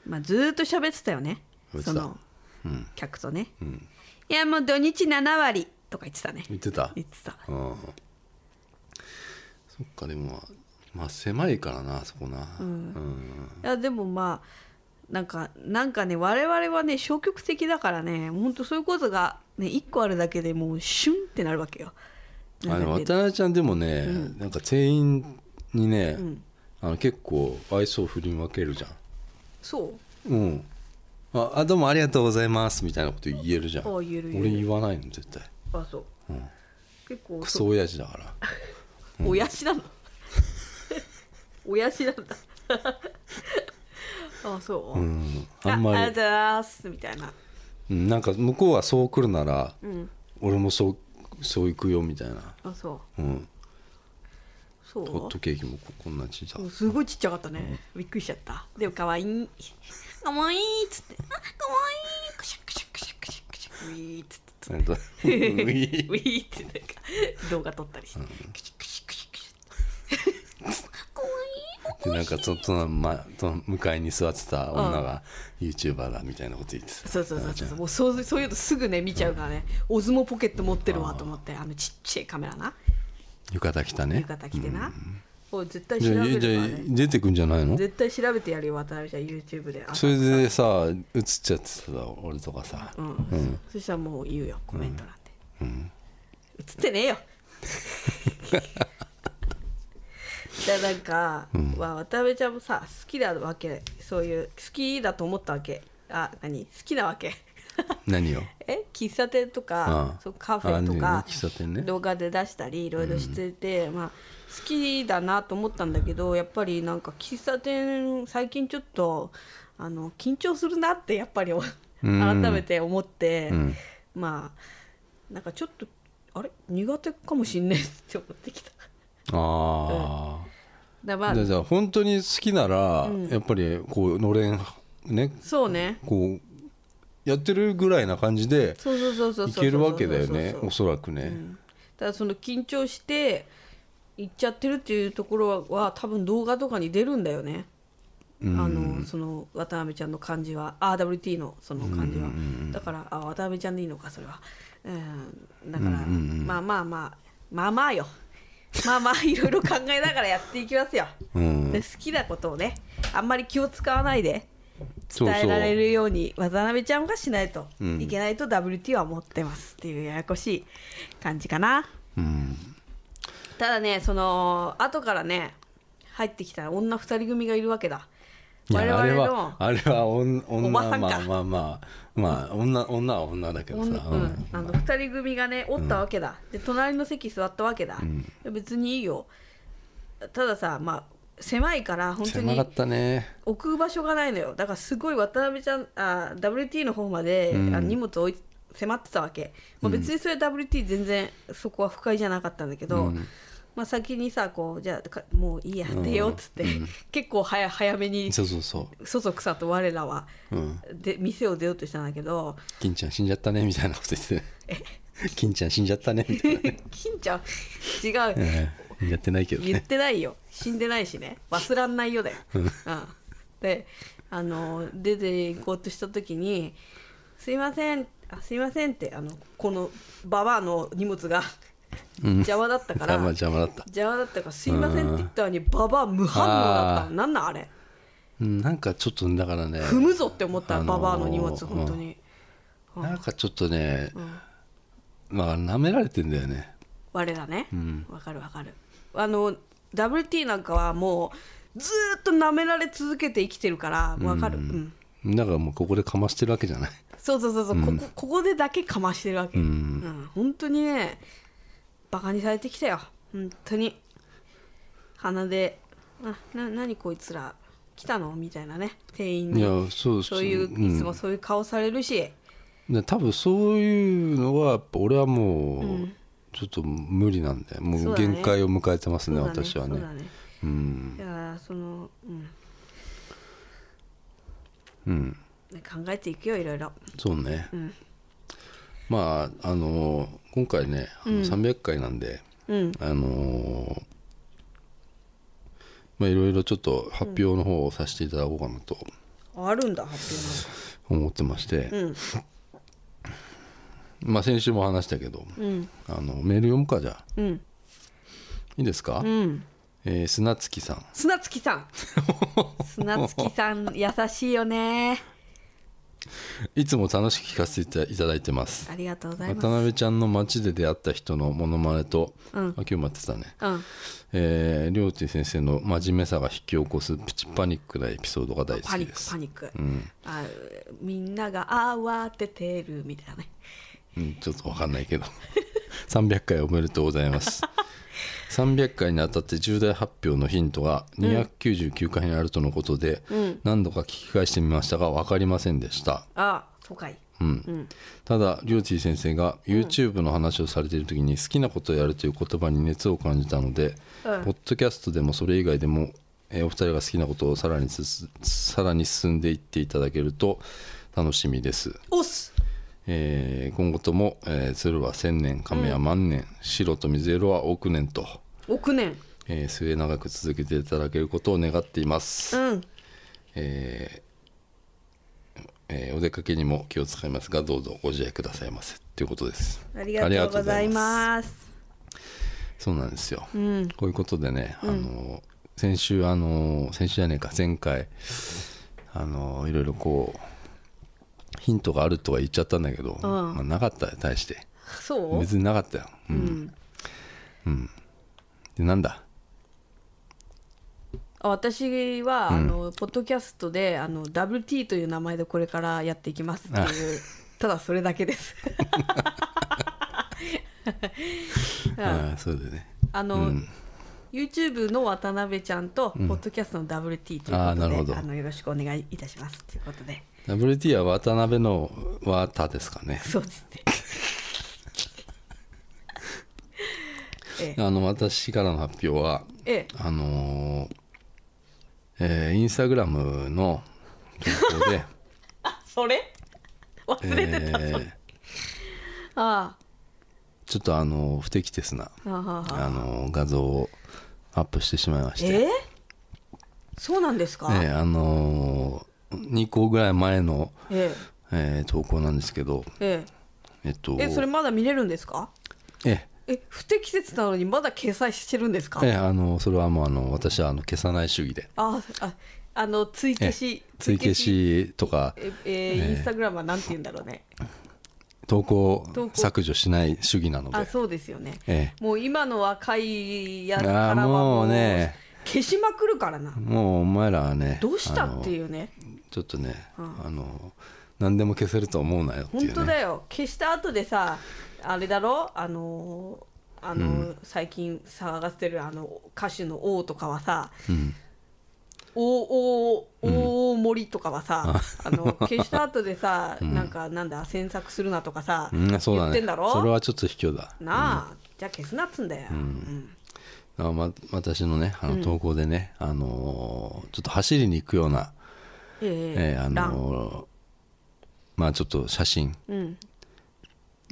まあずーっと喋ってたよね。そのうん。客とね、ん。いやもう土日7割とか言ってたね。言ってた。言ってた。うんそっかでもまあまあ狭いからなあそこな。うん、いやでもまあなんかなんかね我々はね消極的だからね本当そういうことがね1個あるだけでもうシュンってなるわけよ。あの渡辺ちゃんでもね、なんか店員にね、あの結構愛想振り分けるじゃそう？うん。ああどうもありがとうございますみたいなこと言えるじゃん。あ言える言える。俺言わないの絶対。あそう、結構クソ親父だから <laughs> 親父なの。<laughs> 親父なんだ <laughs> あそう、うん。あんまり。ありがとうございますみたいな。うんなんか向こうはそう来るなら、ん。俺もそうそう行くよみたいな。あそう。うん。そう？ホットケーキもここんな小さうんすごいちっちゃかったね、びっくりしちゃった。でもかわい。いかわいいっつって。あかわい。いくしゃくしゃくしゃくしゃくしゃウィーっつってなんかウウィ <laughs> ィーーってなんか動画撮ったりして、くしゃくしゃくしゃくしゃかわいいでなんかそその、ま、その向かいに座ってた女が YouTuber だみたいなこと言ってた。そうそうそうそう。もうそうそういうのすぐね見ちゃうからね、オズモポケット持ってるわと思ってあのちっちゃいカメラな。浴衣着たね。浴衣着てな、おい絶対調べるからね。出てくんじゃないの？絶対調べてやるよ渡辺ちゃん YouTube で。それでさ映っちゃってさ俺とかさ、うん。そしたらもう言うよコメント欄で、映ってねえよ。じゃあなんか、わ渡辺ちゃんもさ好きだわけそういう好きだと思ったわけ。あ何？好きなわけ何を？え喫茶店とかああ。そうカフェとあねか喫茶店ね。動画で出したりいろいろしてて、まあ、好きだなと思ったんだけどやっぱりなんか喫茶店最近ちょっとあの緊張するなってやっぱりお改めて思って、ん。まあなんかちょっとあれ？苦手かもしんねえって思ってきた。あだまああじゃあじゃあ本当に好きなら、やっぱりこうのれんね。そうね。こうやってるぐらいな感じでいけるわけだよねおそらくね、ただその緊張して行っちゃってるっていうところは多分動画とかに出るんだよね、あのその渡辺ちゃんの感じは。RWT のその感じは、だからあ渡辺ちゃんでいいのかそれは、うん、だから、まあまあまあまあまあよ。<laughs> まあまあいろいろ考えながらやっていきますよ、うん。で好きなことをねあんまり気を使わないで伝えられるように渡辺ちゃんがしないといけないと WT は思ってますっていうややこしい感じかな、うん。ただねその後からね入ってきた女2人組がいるわけだ。我々のはあれは女お女ばさんか。まあまあまあまあ女女は女だけど女さ、うん。あの2人組がねおったわけだ、で隣の席座ったわけだ、別にいいよ。たださまあ狭いから本当に狭かったね。置く場所がないのよ。だからすごい渡辺ちゃんあ WT の方まで、あ荷物置い迫ってたわけ、まあ、別にそれ WT 全然そこは不快じゃなかったんだけど、まあ、先にさこうじゃあかもういいや出ようっつって、結構早早めにそうそうそそそくさと我らは、で店を出ようとしたんだけどう金ちゃん死んじゃったねみたいなこと言って <laughs> 金ちゃん死んじゃったねみたいな。ね <laughs> 金ちゃん？違う、ええやってないけど言っねてないよ。死んでないしね。忘らんないよだよ、うん、であの出て行こうとした時に「すいませんあすいません」ってあのこのババアの荷物が邪魔だったから、邪魔邪魔だった。邪魔だったから「すいません」って言ったのにババア無反応だった。のなんなんあれ？うん。なんかちょっとだからね踏むぞって思ったあのーババアの荷物本当に、なんかちょっとね、まあ舐められてんだよね。我らね。わ、かるわかるあの WT なんかはもうずーっと舐められ続けて生きてるからわかる、うん。だからもうここでかましてるわけじゃない。そうそうそうそう、ここここでだけかましてるわけ、うん。本当にねバカにされてきたよ。本当に。鼻で「あな何こいつら来たの?」みたいなね。店員いにやそうそう。いう、ん。いつもそういう顔されるし。で多分そういうのはやっぱ俺はもうちょっと無理なんだよもそううだね。限界を迎えてますねそうだ私はね。そうだね。うん。いやその、うん。うん。ね考えていくよいろいろ。そうね、まああの今回ねあの300回なんで、うん。あのまあいろいろちょっと発表の方をさせていただこうかなとあるんだ発思ってまして、表なん。かまあ先週も話したけど、あのメール読むかじゃあ。うん。うんいいですか、うん。えー砂月さん。砂月さん。<laughs> 砂月さん優しいよね。いつも楽しく聞かせていただいてます。ありがとうございます。渡辺ちゃんの街で出会った人のモノマネと、うん。あ今日待ってたね。うん。えー、りょうてぃ先生の真面目さが引き起こすプチパニックなエピソードが大好パニックきですパニック、うん、あみんなが慌ててるみたいなねうん、ちょっと分かんないけど。<laughs> 300回おめでとうございます。300回にあたって重大発表のヒントが299回にあるとのことで、何度か聞き返してみましたが分かりませんでした、あそうかい。うん。ただりょうてぃ先生が YouTube の話をされている時に好きなことをやるという言葉に熱を感じたので、うん。ポッドキャストでもそれ以外でも、えーお二人が好きなことをさらにさらに進んでいっていただけると楽しみです、おっすえー今後とも、えー鶴は千年亀は万年、白と水色は億年と、億年。えー末永く続けていただけることを願っています、うん。えーえーお出かけにも気を使いますがどうぞご自愛くださいませ。ということです。ありがとうございます。そうなんですよ、うん。こういうことでね、あの先週あの先週じゃねえか前回あのいろいろこうヒントがあるとは言っちゃったんだけど、まあ、なかったよ大して。そう？別になかったよ、うん。でなんだ？あ私は、あのポッドキャストであの WT という名前でこれからやっていきますっていうただそれだけです。<laughs> ああそうだね。あの、YouTube の渡辺ちゃんと、ポッドキャストの WT ということであーなるほど。あのよろしくお願いいたしますということで WT は渡辺の綿ですかね。そうですね。<laughs> ええ。あの私からの発表はええ。あのーえーインスタグラムの投稿で。<laughs> それ？忘れてた、えーあちょっとあの不適切なあああ。あの画像をアップしてしまいまして、えそうなんですか、えーあの2個ぐらい前の、ええ。ー投稿なんですけどええ。えっとええそれまだ見れるんですか？ええ。不適切なのにまだ掲載してるんですか？えーあのそれはもうあの私はあの消さない主義で。あああの追消し追消しとかええーインスタグラムはなんて言うんだろうね。投稿削除しない主義なので。あそうですよね。えもう今の若いやつえからはももううね。消しまくるからな。もうお前らはねどうしたっていうねちょっとね、あの何でも消せると思うなよっていうね。本当だよ。消した後でさあれだろ？あのあの、最近騒がせてるあの歌手の王とかはさ、大大大森とかはさ、あ。の <laughs> 消した後でさ、なんかなんだ詮索するなとかさ、うん、そうだね。言ってんだろ？それはちょっと卑怯だ。なあ、じゃあ消すなっつんだよ、うん。あま、私のねあの投稿でね、あのーちょっと走りに行くような、えええーあのーまあちょっと写真、うん。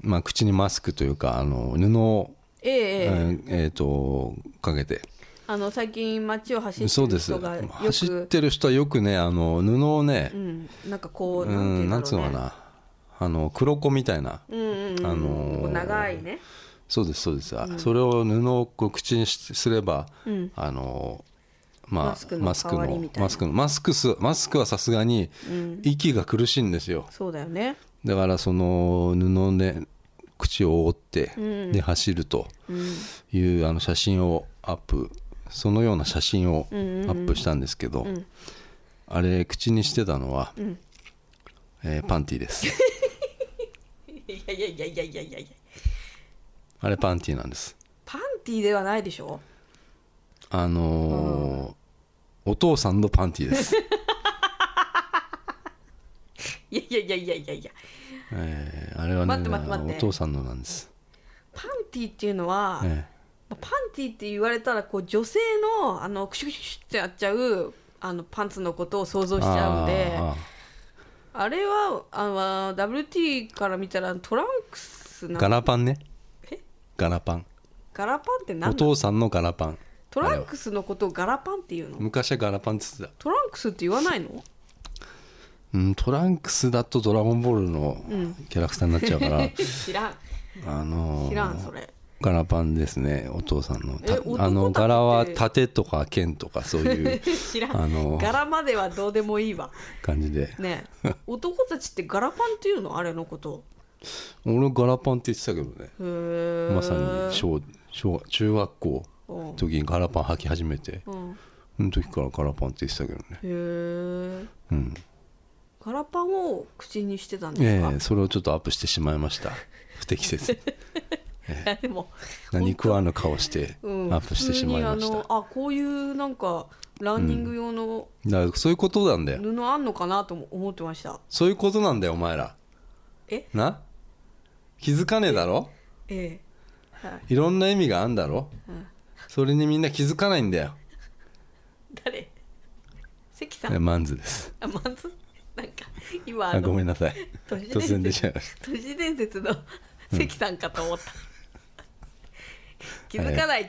まあ、口にマスクというかあの布を、ええええ。えーえーとかけて。あの最近街を走ってる人がよく。走ってる人はよくねあの布をねうん、なんかこううなんなんつうのかな。あの黒子みたいな、うんうんうん。あの長いね。そうですそうです、あそれを布を口にしすれば、うん。あのまあマスクの代わりみたいな。マスクのマスクすマスクはさすがに息が苦しいんですよ。そうだよね。だからその布で口を覆って、うん。で走るとうん。いうあの写真をアップそのような写真をアうんうんうん。ップしたんですけど、ん。あれ口にしてたのは、ん。えーパンティです。いやいやいやいやいやいや。いやあれパンティなんです。パンティーではないでしょ。あのーお父さんのパンティです。<laughs> いやいやいやいやいや。いやえーあれはね待って待って待って。お父さんのなんです、パンティーっていうのは、えパンティーって言われたらこう女性のあのクシュクシュってやっちゃうあのパンツのことを想像えしちゃうんであれはあの WT から見たらトランクスなガラパンね。え？ガラパン。ガラパンってお何なの？父さんのガラパントランクスのことをガラパンっていうの？昔はガラパンって言ってた。トランクスって言わないの？うん、トランクスだとドラゴンボールのキャラクターになっちゃうから、<laughs> 知らん。あのー知らんそれ。ガラパンですねお父さんの。たあのって。柄は盾とか剣とかそういう <laughs> 知らん。あの柄まではどうでもいいわ。感じで。ね。え男たちってガラパンっていうの？あれのこと。俺ガラパンって言ってたけどね。へえまさに小小中学校時にガラパン履き始めて。うん。その時からガラパンって言ってたけどね。へえうん。ガラパンを口にしてたんですか、ええそれをちょっとアップしてしまいました。<laughs> 不適切 <laughs> いやでも何食わぬ顔してアうん。ップしてしまいました。普通にあのあこういうなんかランニング用のだからそういうことなんだよ。布あんのかなとも思ってました。そういうことなんだよお前ら。え？な？気づかねえだろ？ええ。はい。いろんな意味があんだろ？うんそれにみんな気づかないんだよ。誰？関さん？えマンズです。あまずなんか今ああごめのんなさい。都市突然伝説出ちゃいまし都市伝説の関さんかと思った、気づかないっ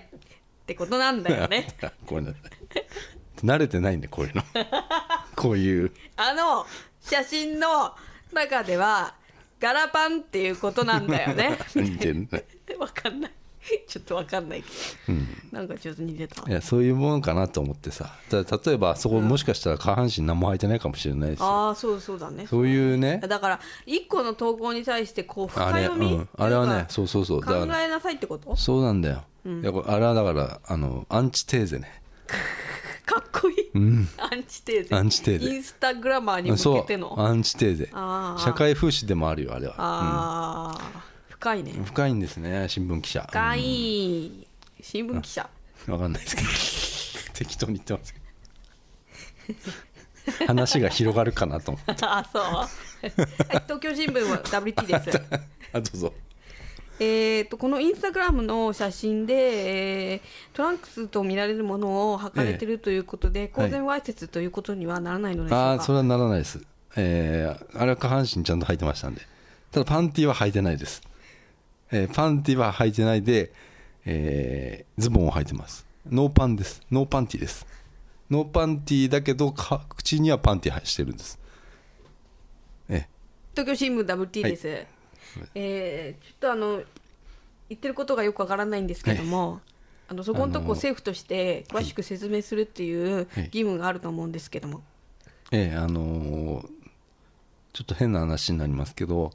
てことなんだよね。た <laughs> ごめんなさい。慣れてないんでこういうの。<laughs> こういう。あの写真の中ではガラパンっていうことなんだよね。<laughs> 似てるね。わかんない <laughs> ちょっとわかんないけど、なんかちょっと似てた。いやそういうもんかなと思ってさ。だ例えばそこもしかしたら下半身何も履いてないかもしれないし。ああそうそうだね。そういうね。だから一個の投稿に対してこう深あれ、読み、うん、あれはねそうそうそう。だ考えなさいってこと？そうなんだよ、いやこれあれはだからあのアンチテーゼね。<laughs> かっこいい、アンチテーゼ。アンチテーゼ。インスタグラマーに向けての。アンチテーゼ。社会風刺でもあるよあれは、ああ、深いね。うん深いんですね新聞記者。深い。新聞記者。わかんないですけど。<laughs> 適当に言ってますけど。<laughs> 話が広がるかなと思って。<laughs> あそう。はい東京新聞は WT です。あどうぞ。えー、とこのインスタグラムの写真で、えートランクスと見られるものを履かれてるということで、公然わいせつということにはならないのでしょうか、ああそれはならないです。えーあれは下半身ちゃんと履いてましたんで。ただパンティは履いてないです、えーパンティは履いてないで、えーズボンを履いてます。ノーパンです。ノーパンティです。ノーパンティだけどか口にはパンティしてるんです。え東京新聞 WT です、えーちょっとあの言ってることがよくわからないんですけども、あのそこのとこ政府として詳しく説明するっていうはい。義務があると思うんですけども、ええあのーちょっと変な話になりますけど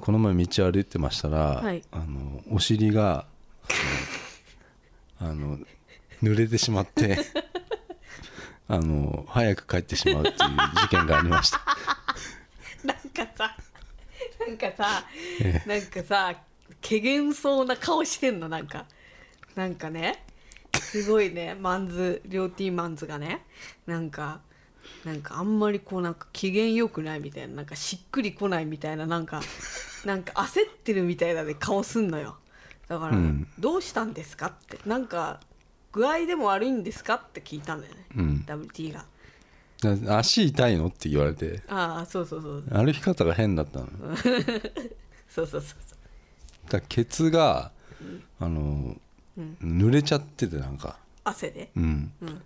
この前道を歩いてましたら、はい。あのお尻があの濡れてしまってあの早く帰ってしまうっていう事件がありました。なんかさなんかさ、えなんかさけげんそうな顔してんのなんか。なんかねすごいねマンズ両ティーマンズがね。なんかなんかあんまりこうなんか機嫌よくないみたいななんかしっくりこないみたいななんか <laughs> なんか焦ってるみたいな、ね、顔すんのよ。だから、うん。どうしたんですかって。なんか具合でも悪いんですかって聞いたんだよね、うん。WT が。だ足痛いのって言われて。ああそうそうそう歩き方が変だったの。<laughs> だかそうそうそう。らケツがあの、濡れちゃっててなんか。汗で？うん、うん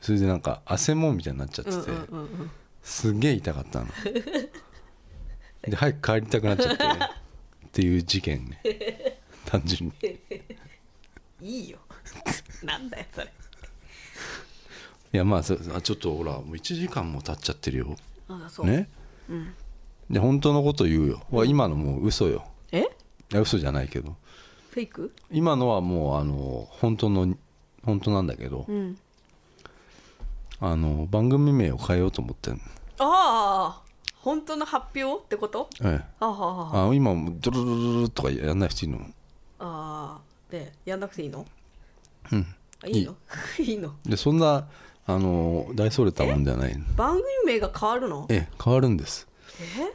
それでなんか汗もんみたいになっちゃってて、うんうんうんうんすげえ痛かったの。で早く帰りたくなっちゃってっていう事件ね。単純に。いいよ。なんだよそれ。いやまあそあちょっとほらもう1時間も経っちゃってるよ。ああそう、ね、で本当のこと言うよ、わ今のもう嘘よ。え？いや嘘じゃないけど。フェイク？今のはもうあの本当の本当なんだけど、うんあの番組名を変えようと思ってんああ本当の発表ってこと？ええ。ああああ。あ今ドロロロロとかやんなくていいのああでやんなくていいのうんあいいのいいのでそんなあの大それたもんではない番組名が変わるのええ変わるんですえ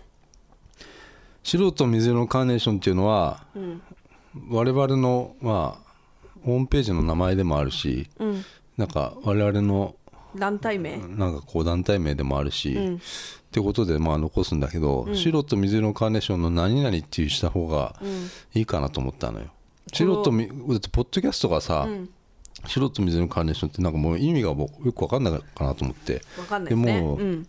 素人水色のカーネーションっていうのはうん我々のまあホームページの名前でもあるしうんなんか我々の団体名？なんかこう団体名でもあるし、うん。ってことでまあ残すんだけど、白と水色のカーネーションの何々っていうした方がうん。いいかなと思ったのよ。白とみだってポッドキャストがさ、うん。白と水色のカーネーションってなんかもう意味がもうよく分かんないかなと思って。わかんないですね。でもうん。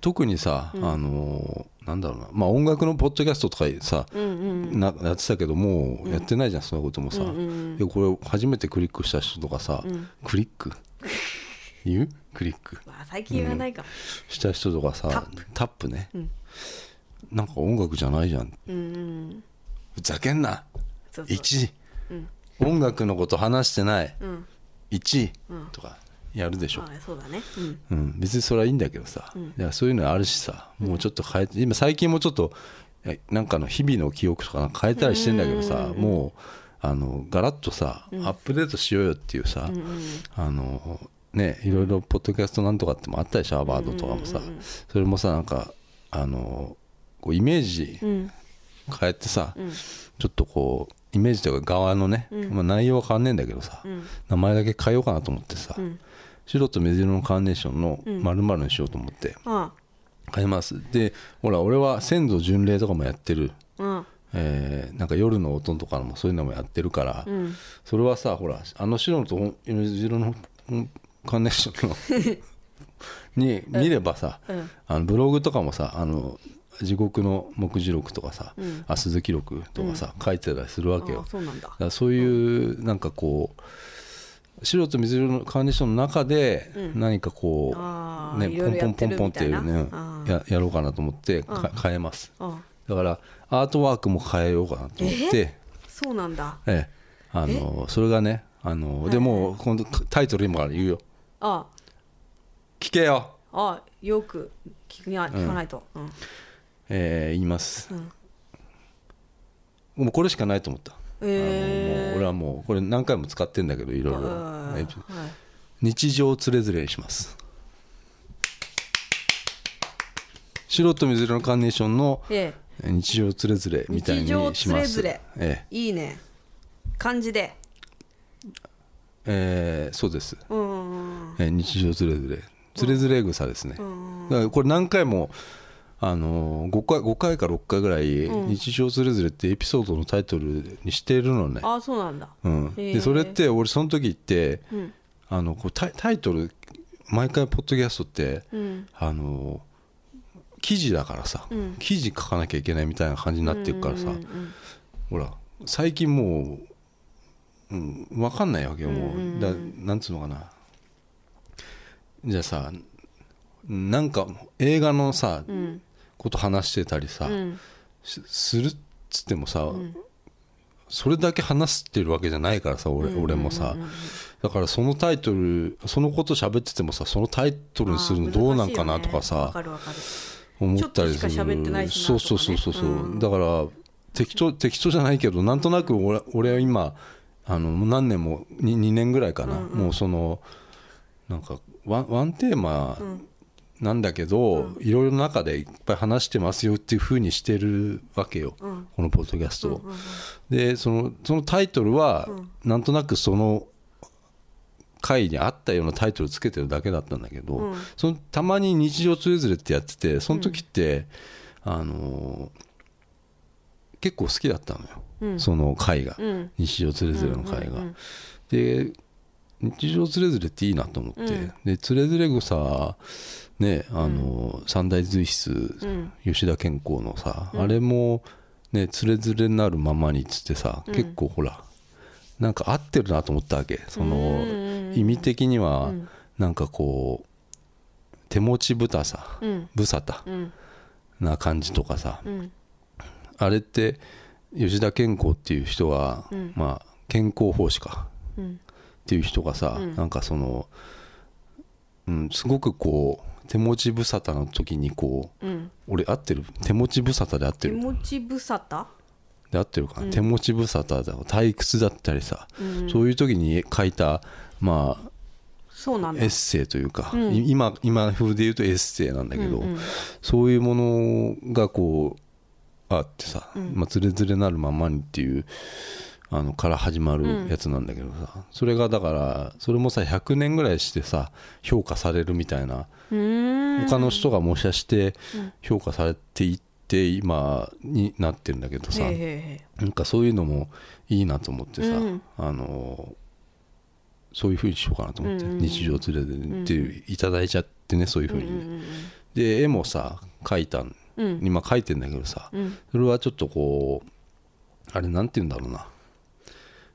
特にさ、あのなんだろうな。まあ音楽のポッドキャストとかさ、なやってたけどもうやってないじゃん、そんなこともさ、でこれ初めてクリックした人とかさ、クリック？言う？クリック。まあ最近言わないか。も、した人とかさタップ。ね、なんか音楽じゃないじゃん、うんうん。ふざけんな。そうそう。1位、音楽のこと話してない、うん。1位とかやるでしょ、あそうだね。うん。うん、別にそれはいいんだけどさ、いやそういうのあるしさ。もうちょっと変えて今最近もちょっとえなんかの日々の記憶とか変えたりしてんだけどさ、もうあのガラッとさ、アップデートしようよっていうさ、あのねいろいろポッドキャストなんとかってもあったでしょアワードとかもさ、それもさなんかあのこうイメージうん。変えてさ、ちょっとこうイメージというか側のね、まあ、内容は変わんねえんだけどさ、名前だけ変えようかなと思ってさ、白と水色のカーネーションの〇〇にしようと思ってあ変えます。でほら俺は先祖巡礼とかもやってる、うんえーなんか夜の音とかもそういうのもやってるから、うん。それはさほらあの白と水色のうんカーネーションのに見ればさ、うん。あのブログとかもさあの地獄の目次録とかさ、うん。あ鈴木録とかさ、書いてたりするわけよ。あそうなんだ。だからそういうなんかこう白と水色のカーネーションの中で何かこう、ね、ポンポンポンポンっていうねややろうかなと思ってか変えます。あだからアートワークも変えようかなと思って。そうなんだ。ええ。あのそれがねあのでもう今度タイトル今から言うよあ。聞けよ、あよく。聞か聞かないと。うん。えー言います、ん。もうこれしかないと思った、えあのもう俺はもうこれ何回も使ってんだけどいろいろ。ーえはい。日常つれづれにします。白と水色のカーネーションのえ日常つれづれみたいにします。日常つれづれ。ええ。いいね。漢字でええーそうです、うん。えー日常つれづれつれづれ草ですね、だからこれ何回もあのー、5, 回5回か6回ぐらい「日常つれづれ」ってエピソードのタイトルにしてるのね、あそうなんだ。うん、でそれって俺その時って、うん。あのこうタイタイトル毎回ポッドキャストって、うん。あの記事だからさ、うん。記事書かなきゃいけないみたいな感じになっていくからさ、うんうん。ほら最近もう、うん、分かんないわけよもう、だなんつうのかな。じゃあさなんか映画のさ、ん。こと話してたりさ、うん。しするっつってもさ、それだけ話してるわけじゃないからさ俺,、俺もさ。だからそのタイトルそのこと喋っててもさそのタイトルにするのどうなんかなとかわさかるわかる。思ったりする。ね。そうそうそうそう、だから適当適当じゃないけどなんとなく俺俺は今あの何年も 2, 2年ぐらいかな、もうそのなんかワンワンテーマなんだけど、いろいろな中でいっぱい話してますよっていうふうにしてるわけよ、このポッドキャストを。でそのそのタイトルは、なんとなくその回に合ったようなタイトルつけてるだけだったんだけど、そのたまに日常つれづれってやっててその時って、あのー結構好きだったのよ、その回が、ん。日常つれづれの回が。で日常つれづれっていいなと思って、でつれづれ草ねあの、三大随筆、吉田健康のさ、あれもねつれづれになるままにっつってさ、結構ほらなんか合ってるなと思ったわけ。その意味的にはなんかこう手持ちぶたさ、うん。ぶさたうん。な感じとかさ、うん。あれって吉田健康っていう人が、まあ健康奉仕か。うん。っていう人がさ、なんかその、うん、すごくこう手持ち無沙汰の時にこううん。俺合ってる？手持ち無沙汰で合って手る持ち無沙汰？で合ってるかな、手持ち無沙汰だ退屈だったりさ、そういう時に書いたまあそうなんだ。エッセイというか、い今今風で言うとエッセイなんだけど、そういうものがこうあってさ「まあ、つれづれなるままに」っていうあのから始まるやつなんだけどさ、それがだからそれもさ100年ぐらいしてさ評価されるみたいな他の人が模写して評価されていって今になってるんだけどさ、なんかそういうのもいいなと思ってさ、うん。あのそういうふうにしようかなと思って、日常つれでっていただいちゃってねそういうふうに、で絵もさ描いたん、うん今描いてんだけどさ、うんそれはちょっとこうあれなんて言うんだろうな。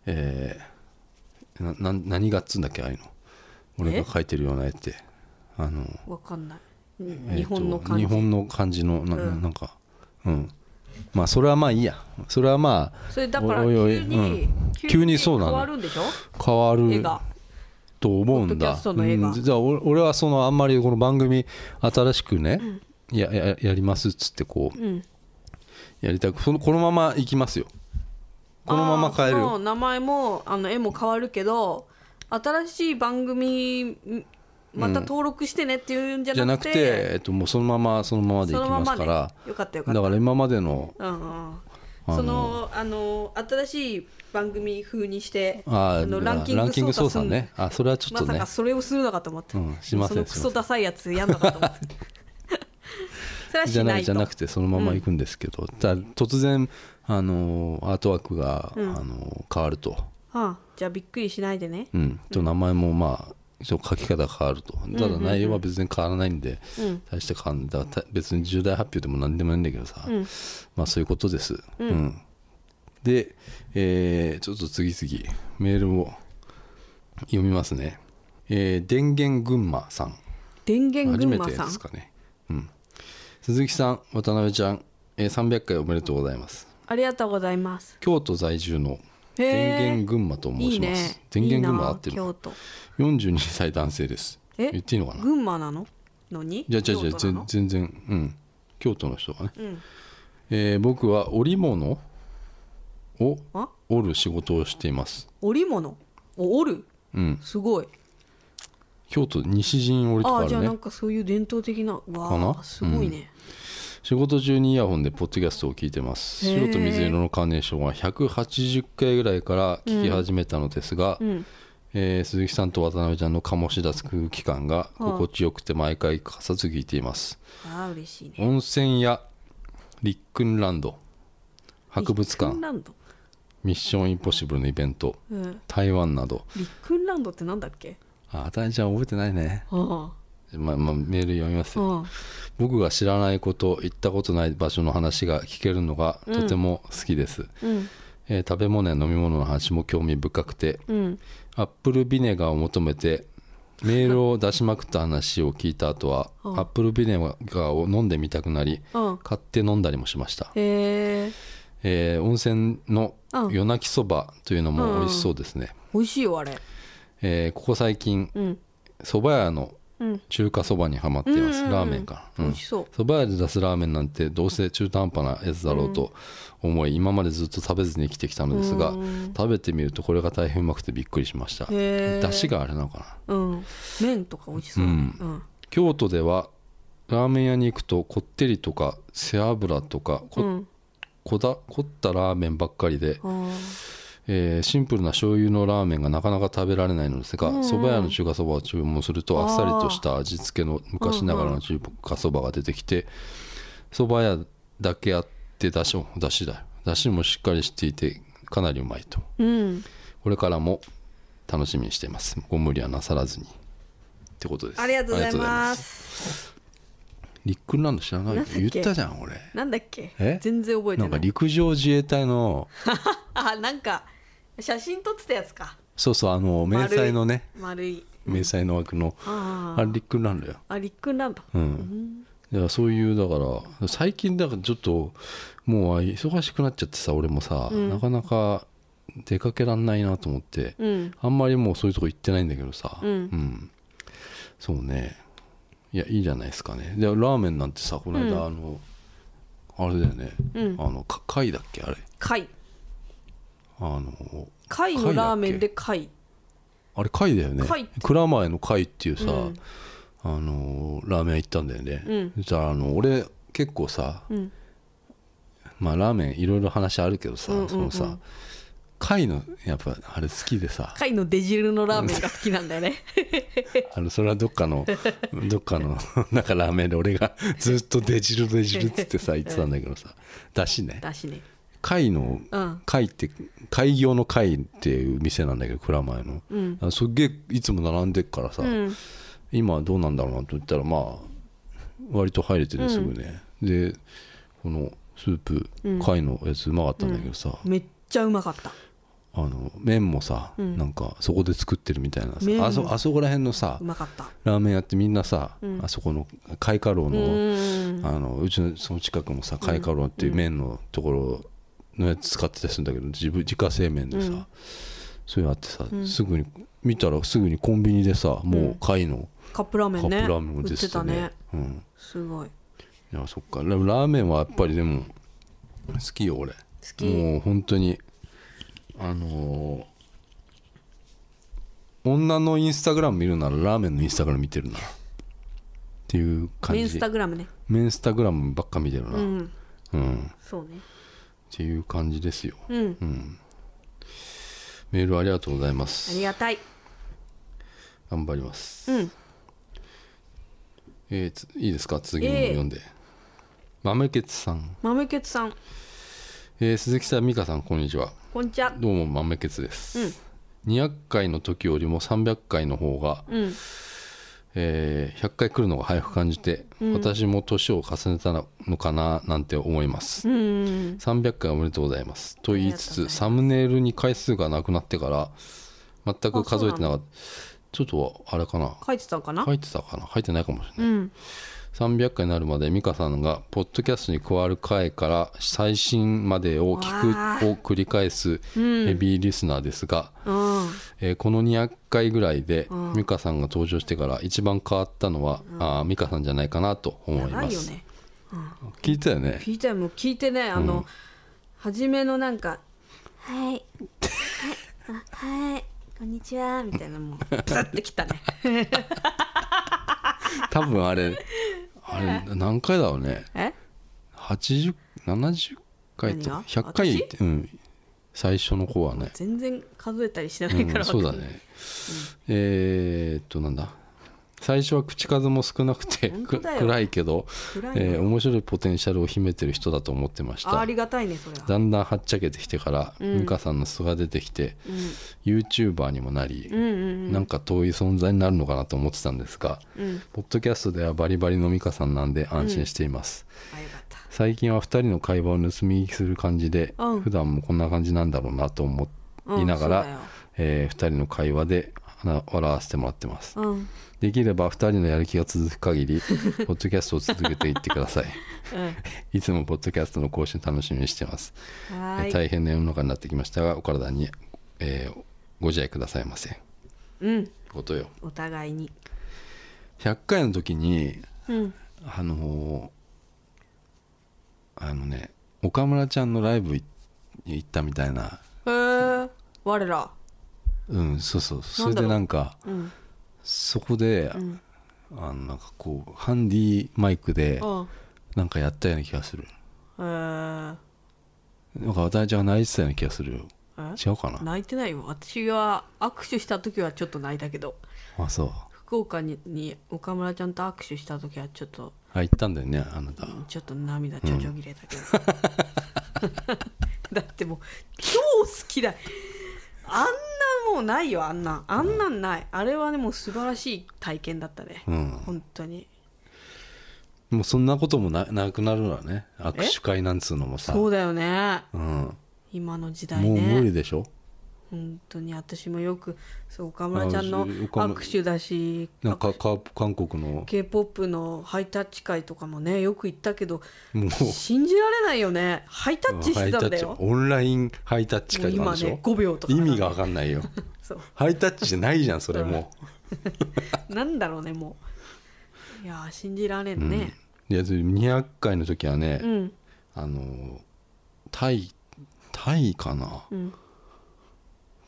えーなな何がっつうんだっけああいうの。俺が描いてるような絵って。あのわかんない、え日本の感じ。日本の感じのな,、うん。なんかうん。まあそれはまあいいや。それはまあそれだからおいおい急に、うん。急にそうなの。変わるんでしょ？変わると思うんだ。うん。じゃあ俺俺はそのあんまりこの番組新しくね、やややりますっつってこううん。やりたくそのこのままいきますよ。このまま変える名前もあの絵も変わるけど新しい番組んまた登録してねっていうんじゃじゃなくなくて,、て、えっと、もうそのままそのままでいきますから。よかったよかった。だから今までのうんうん。そのあの新しい番組風にしてあのランキング操作ね。あそれはちょっとね。まさかそれをするのかと思って、うんしませんそのクソダサいやつやんのかと思って <laughs> じゃないじゃなくてそのまま行くんですけど、だから突然あのアートワークが、あの変わると、はあ、じゃあびっくりしないでね。うん、と名前もまあ書き方が変わると。ただ内容は別に変わらないんで、うん。大して変わんだからた別に重大発表でも何でもないんだけどさ、うん。まあそういうことです、うん。で、えーちょっと次々メールを読みますね、えー電源群馬さん。電源初めて群馬さん。ですかね、うん、鈴木さん渡辺ちゃん、えー300回おめでとうございます。ありがとうございます。京都在住のへー。電源群馬と申します。ね。電源群馬合ってる。京都。42歳男性です。え？言っていいのかな？群馬なの？のに？じゃあじゃあじゃ全全然うん。京都の人がね、うん。えー僕は織物をあ？織る仕事をしています。織物？お織る？うん。すごい京都西陣織とかあるね。ああじゃあなんかそういう伝統的なわかな？あすごいね、仕事中にイヤホンでポッドキャストを聞いてます。白と水色のカーネーションは180回ぐらいから聞き始めたのですが、うん。えー鈴木さんと渡辺ちゃんの醸し出す空気感が心地よくて毎回欠かさず聞いています、ああ嬉しいね。温泉やリックンランド博物館ランド、ミッションインポッシブルのイベントうん、台湾など。リックンランドってなんだっけ？あ渡辺ちゃん覚えてないね、あまあまあ、メール読みますあよあ僕が知らないこと行ったことない場所の話が聞けるのがとても好きです、うん。えー食べ物や飲み物の話も興味深くてうん。アップルビネガーを求めてメールを出しまくった話を聞いた後はアップルビネガーを飲んでみたくなりうん。買って飲んだりもしました、へええー温泉のうん。夜泣きそばというのも美味しそうですね、美味しいよあれえーここ最近うん。そば屋のうん。中華そばにはまっています、うんうんうんラーメンか、うん。美味しそう。そば屋で出すラーメンなんてどうせ中途半端なやつだろうと思い、今までずっと食べずに生きてきたのですが、うん食べてみるとこれが大変うまくてびっくりしました。へー。だしがあれなのかな。うん。麺とか美味しそう。ううん。ん京都ではラーメン屋に行くとこってりとか背脂とかこ,、うん。こだ凝ったラーメンばっかりで、あーえーシンプルな醤油のラーメンがなかなか食べられないのですがうん。うんそば、屋の中華そばを注文するとあっさりとした味付けの昔ながらの中華そばが出てきてそば屋だけあってだしもだしだよ。だしもしっかりしていてかなりうまいと。うん。これからも楽しみにしています。ご無理はなさらずにってことです。ありがとうございます。リックンランド知らない？言ったじゃん俺。なんだっけ？え？全然覚えてなんかない陸上自衛隊の <laughs> あなんか写真撮ってたやつか。そうそうあの迷彩のね。丸い。迷彩の枠の。ああれリックンランドよ。あリックンランドうん。だからそういうだから最近だからちょっともう忙しくなっちゃってさ俺もさ、なかなか出かけらんないなと思って、うん。あんまりもうそういうとこ行ってないんだけどさ、うん。そうね。いやいいじゃないですかね。でラーメンなんてさこの間、あのあれだよね、うん。あのか貝だっけあれ。貝あの貝のラーメンで貝。あれ貝だよね。蔵前の貝っていうさ、うん。あのラーメン屋行ったんだよね、うん。そしたらあの俺結構さ、うん。まあラーメンいろいろ話あるけどさ、うんうんうん。そのさ貝のやっぱあれ好きでさ。貝の出汁のラーメンが好きなんだよね。<laughs> あのそれはどっかのどっかの <laughs> なんかラーメンで俺がずっと出汁出汁っつってさ言ってたんだけどさ。だしね。だしね貝のうん。貝って開業の貝っていう店なんだけど蔵前の、うん。あすっげえいつも並んでっからさ、うん。今はどうなんだろうなと言ったらまあ割と入れてねすぐね、でこのスープうん。貝のやつうまかったんだけどさ、めっちゃうまかった。あの麺もさ、うん。なんかそこで作ってるみたいなあそあそこら辺のさラーメン屋ってみんなさ、うん。あそこの貝華楼うの,、ん。あのうちのその近くのさ貝華楼っていう麺のところのやつ使ってたりするんだけど自分自家製麺でさ、うん。そういうのあってさ、ん。すぐに見たらすぐにコンビニでさもう貝のカップラーメンねカップラーメンも出ててたね。うん、すごい。いやそっか。でもラーメンはやっぱりでも好きよ俺。好き。もう本当にあのー女のインスタグラム見るならラーメンのインスタグラム見てるな。っていう感じ。メンスタグラムね。メンスタグラムばっか見てるな、ううんん。そうねっていう感じですよ、うん。うん、メールありがとうございまあすりがたい。頑張ります、うん。えーついいですか？次の読んで、豆ケツさん、豆ケツさん。えー鈴木さん美香さんこんにちは。こんにちは。どうも豆ケツです、うん。200回の時よりも300回の方が、うんえー100回来るのが早く感じて、私も年を重ねたのかななんて思います、うん。300回おめでとうございます。と言いつつサムネイルに回数がなくなってから全く数えてなかった。ちょっとあれかな。書いてたかな？書いてたかな？書いてないかもしれない、うん300回になるまで美香さんがポッドキャストに加わる回から最新までを聞わくを繰り返すヘビーリスナーですが、うん。えーこの200回ぐらいでうん。美香さんが登場してから一番変わったのは、あー美香さんじゃないかなと思やいます、ばいよね。聞いたよね。聞いたよ。もう聞いてね。あの、初めのなんか「はい。はい。あはい。こんにちは」みたいなもう <laughs> プッてきたね。多分あれあれ何回だろうね。え？8070回と何が？100回ってうん。最初の子はね。全然数えたりしてないから、うん、そうだね、えー、っとなんだ？最初は口数も少なくて暗いけど、えー面白いポテンシャルを秘めてる人だと思ってました。あありがたいねそれは。だんだんはっちゃけてきてから、うん。美香さんの素が出てきて、うん。YouTuber にもなり、うんうんなんか遠い存在になるのかなと思ってたんですが、うん。ポッドキャストではバリバリの美香さんなんで安心しています、あよかった。最近は2人の会話を盗み聞きする感じで、うん普段もこんな感じなんだろうなと思うんいながら、そうだよえ2人の会話で話笑わせてもらってますうんできれば2人のやる気が続く限り <laughs> ポッドキャストを続けていってください。いつもポッドキャストの更新楽しみにしてます、大変な世の中になってきましたがお体に、えーご自愛くださいませうん。ことよ。お互いに。100回の時にうん。あのーあのね岡村ちゃんのライブに行ったみたいな。へえ我ら。うんそうそう。それでなんかうんそこで、ん。あのなんかこうハンディマイクでうん。なんかやったような気がする。へえなんか渡辺ちゃんが泣いてたような気がするよ。え？違うかな？泣いてないよ。私は握手した時はちょっと泣いたけど。あそう。福岡にに岡村ちゃんと握手した時はちょっと。あ行ったんだよねあなた。ちょっと涙ちょちょぎれたけど、<laughs> <laughs> だってもう超好きだ。あんなもうないよあんな。ん。あんなんない、あれはねもう素晴らしい体験だったね、うん。本当に。もうそんなこともななくなるわね。握手会なんつうのもさ。そうだよね。うん、今の時代もう無理ねでしょ本当に私もよくそう岡村ちゃんの握手だしなんかか韓国の。K p o p のハイタッチ会とかもねよく行ったけどもう。信じられないよね。ハイタッチしてたんだよ。オンラインハイタッチ会とかでしょ、ね5秒とか。意味が分かんないよ。<laughs> ハイタッチじゃないじゃんそれも。<laughs> なんだろうねもう。いやー信じられんね。いや200回の時はね、うん。あのタイタイかな？うん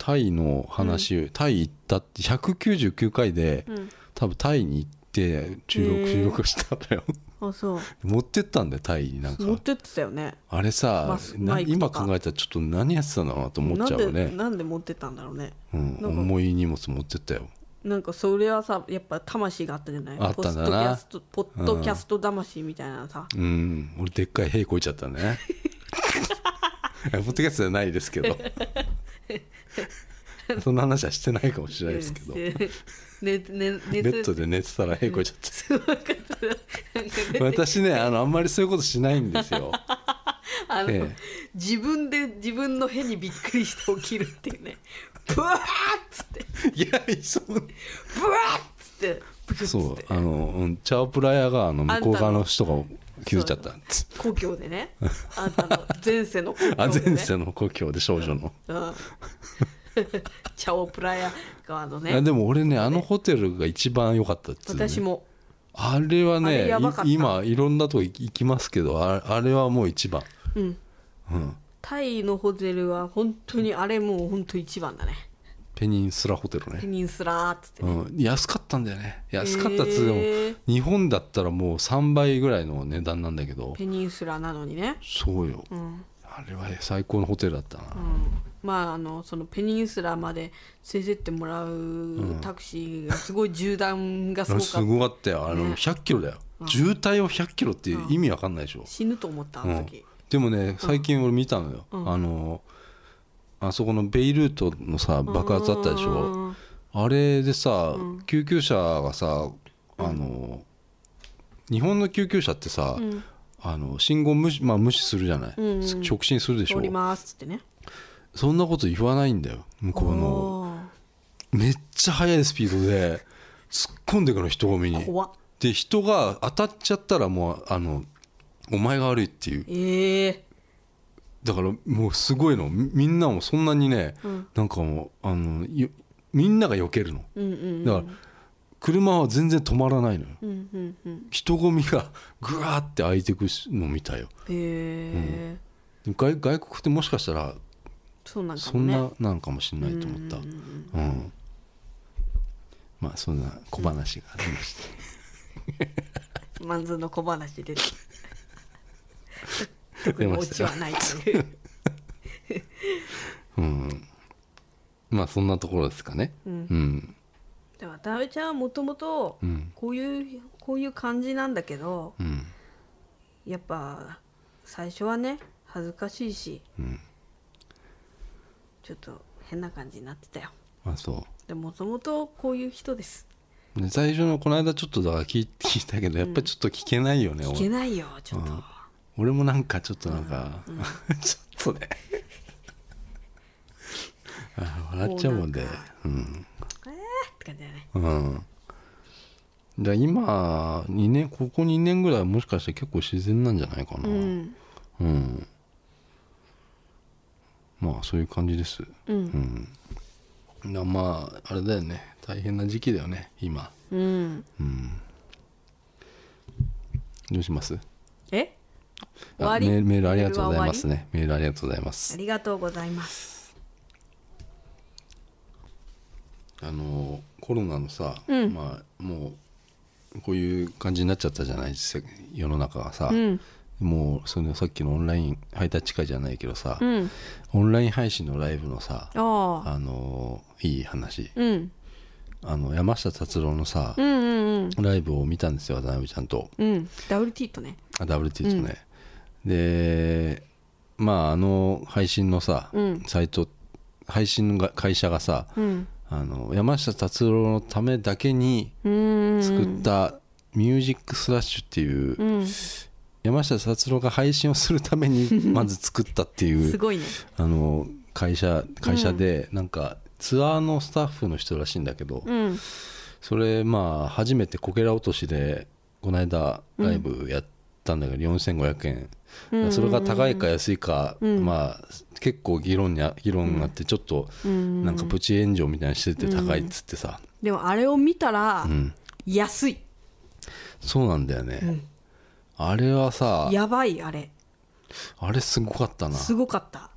タイの話、タイ行ったって199回で、うん。多分タイに行って収録収録したんだよ。あそう。持ってったんだよタイになんか。持ってってたよね。あれさ今考えたらちょっと何やってたんだろうなと思っちゃうよね。なんで持ってったんだろうね。うん、重い荷物持ってったよ。なんかそれはさやっぱ魂があったじゃない？あったんだな。ポッドキャストポッドキャスト魂みたいなさ、うん。俺でっかい屁こいちゃったね。<laughs> ポッドキャストじゃないですけど <laughs> そんな話はしてないかもしれないですけど。でねねベッドで寝てたら屁こいちゃって。すごかったなん私ねあのあんまりそういうことしないんですよ。<laughs> あの、ええ。自分で自分のへにびっくりして起きるっていうね。ブワーッつって。いやそうブワーッつって。そうあのうんチャオプラヤがあの向こう側の人が気づいちゃった。んです故郷でね。あんたの前世の故郷で、ね、<laughs> あ前世の故郷で少女の、うん。<laughs> チャオプラヤ側のあねでも俺ねあのホテルが一番良かったっつうね。私も。あれはあね今いろんなとこ行きますけどああれはもう一番。うん。うん。タイのホテルは本当にあれもう本当一番だねペニンスラホテルね、ペニンスラーっつってね、うん、安かったんだよね。安かったっつうでも、日本だったらもう3倍ぐらいの値段なんだけど。ペニンスラなのにね。そうよ、うん。あれは最高のホテルだったな、うん。まああのそのペニンスラまで連れてってもらうタクシーがすごい縦断がすごかった、<laughs> すごかったよ。あのね。100キロだよ、渋滞を100キロって意味わかんないでしょ、死ぬと思ったあうん。の時、でもね最近俺見たのよ、うん。あのあそこのベイルートのさ爆発あったでしょ、うんあれでさ、うん。救急車がさあの日本の救急車ってさ、うん。あの信号無視,、まあ、無視するじゃない、うんうん。直進するでしょ？通りますっつってね。そんなこと言わないんだよ向こうの。めっちゃ速いスピードで突っ込んでくの人混みに。で人が当たっちゃったらもうあのお前が悪いっていう。ええだからもうすごいの。みみんなもそんなにね、うん。なんかもうあのよみんなが避けるの。うんうんうん。だから車は全然止まらないのよ。うんうんうん。人混みが <laughs> ぐわーって開いてくの見たよ。へえで外外国ってもしかしたらそうなんかそんななんかもしれないと思った。うんうんうんまあそんな小話がありました、うん。<laughs> マンズの小話で <laughs> 特にオチはないという。<laughs> うん。まあそんなところですかね。うん。うん。渡辺ちゃんはもともとうん。こういうこういう感じなんだけどうん。やっぱ最初はね恥ずかしいしうん。ちょっと変な感じになってたよ。あそでもともとこういう人です。うで最初のこの間ちょっとだから聞い <laughs> 聞いたけどやっぱりちょっと聞けないよね、聞けないよちょっと、うん俺もなんかちょっとなんか、ちょっとね。あ笑っちゃうもんで。もうなんえーって感じだよね。うん。じゃあ今2年ここ2年ぐらいはもしかして結構自然なんじゃないかな。うん。うん。まあそういう感じです。うん。うん。なまああれだよね。大変な時期だよね今。うん。うん。どうします？え終あわり。メールメールありがとうございますね。メールありがとうございまりあすりがとうございます。あのコロナのさ、うん。まあもうこういう感じになっちゃったじゃないせ世の中がさ、うん。もうそのさっきのオンラインハイタッチ会じゃないけどさ、うん。オンライン配信のライブのさあのいい話。うん。あの山下達郎のさう、んうんうん。ライブを見たんですよ渡辺ちゃんと。うん。WT とね。あ WT とね、でまああの配信のさ、うん。サイト配信が会社がさうん。あの山下達郎のためだけにうん。作った「ミュージックスラッシュ」っていう、うん。山下達郎が配信をするために <laughs> まず作ったっていうすごいね。あの会社会社で、なんかツアーのスタッフの人らしいんだけど、うん。それまあ初めてこけら落としでこの間ライブやったんだけど、4500円、うんそれが高いか安いか、うん。まあ結構議論にあ議論になってちょっとうん。なんかプチ炎上みたいにしてて高いっつってさ、でもあれを見たらうん。安い。そうなんだよね、ん。あれはさやばいあれ。あれすごかったな。すごかった。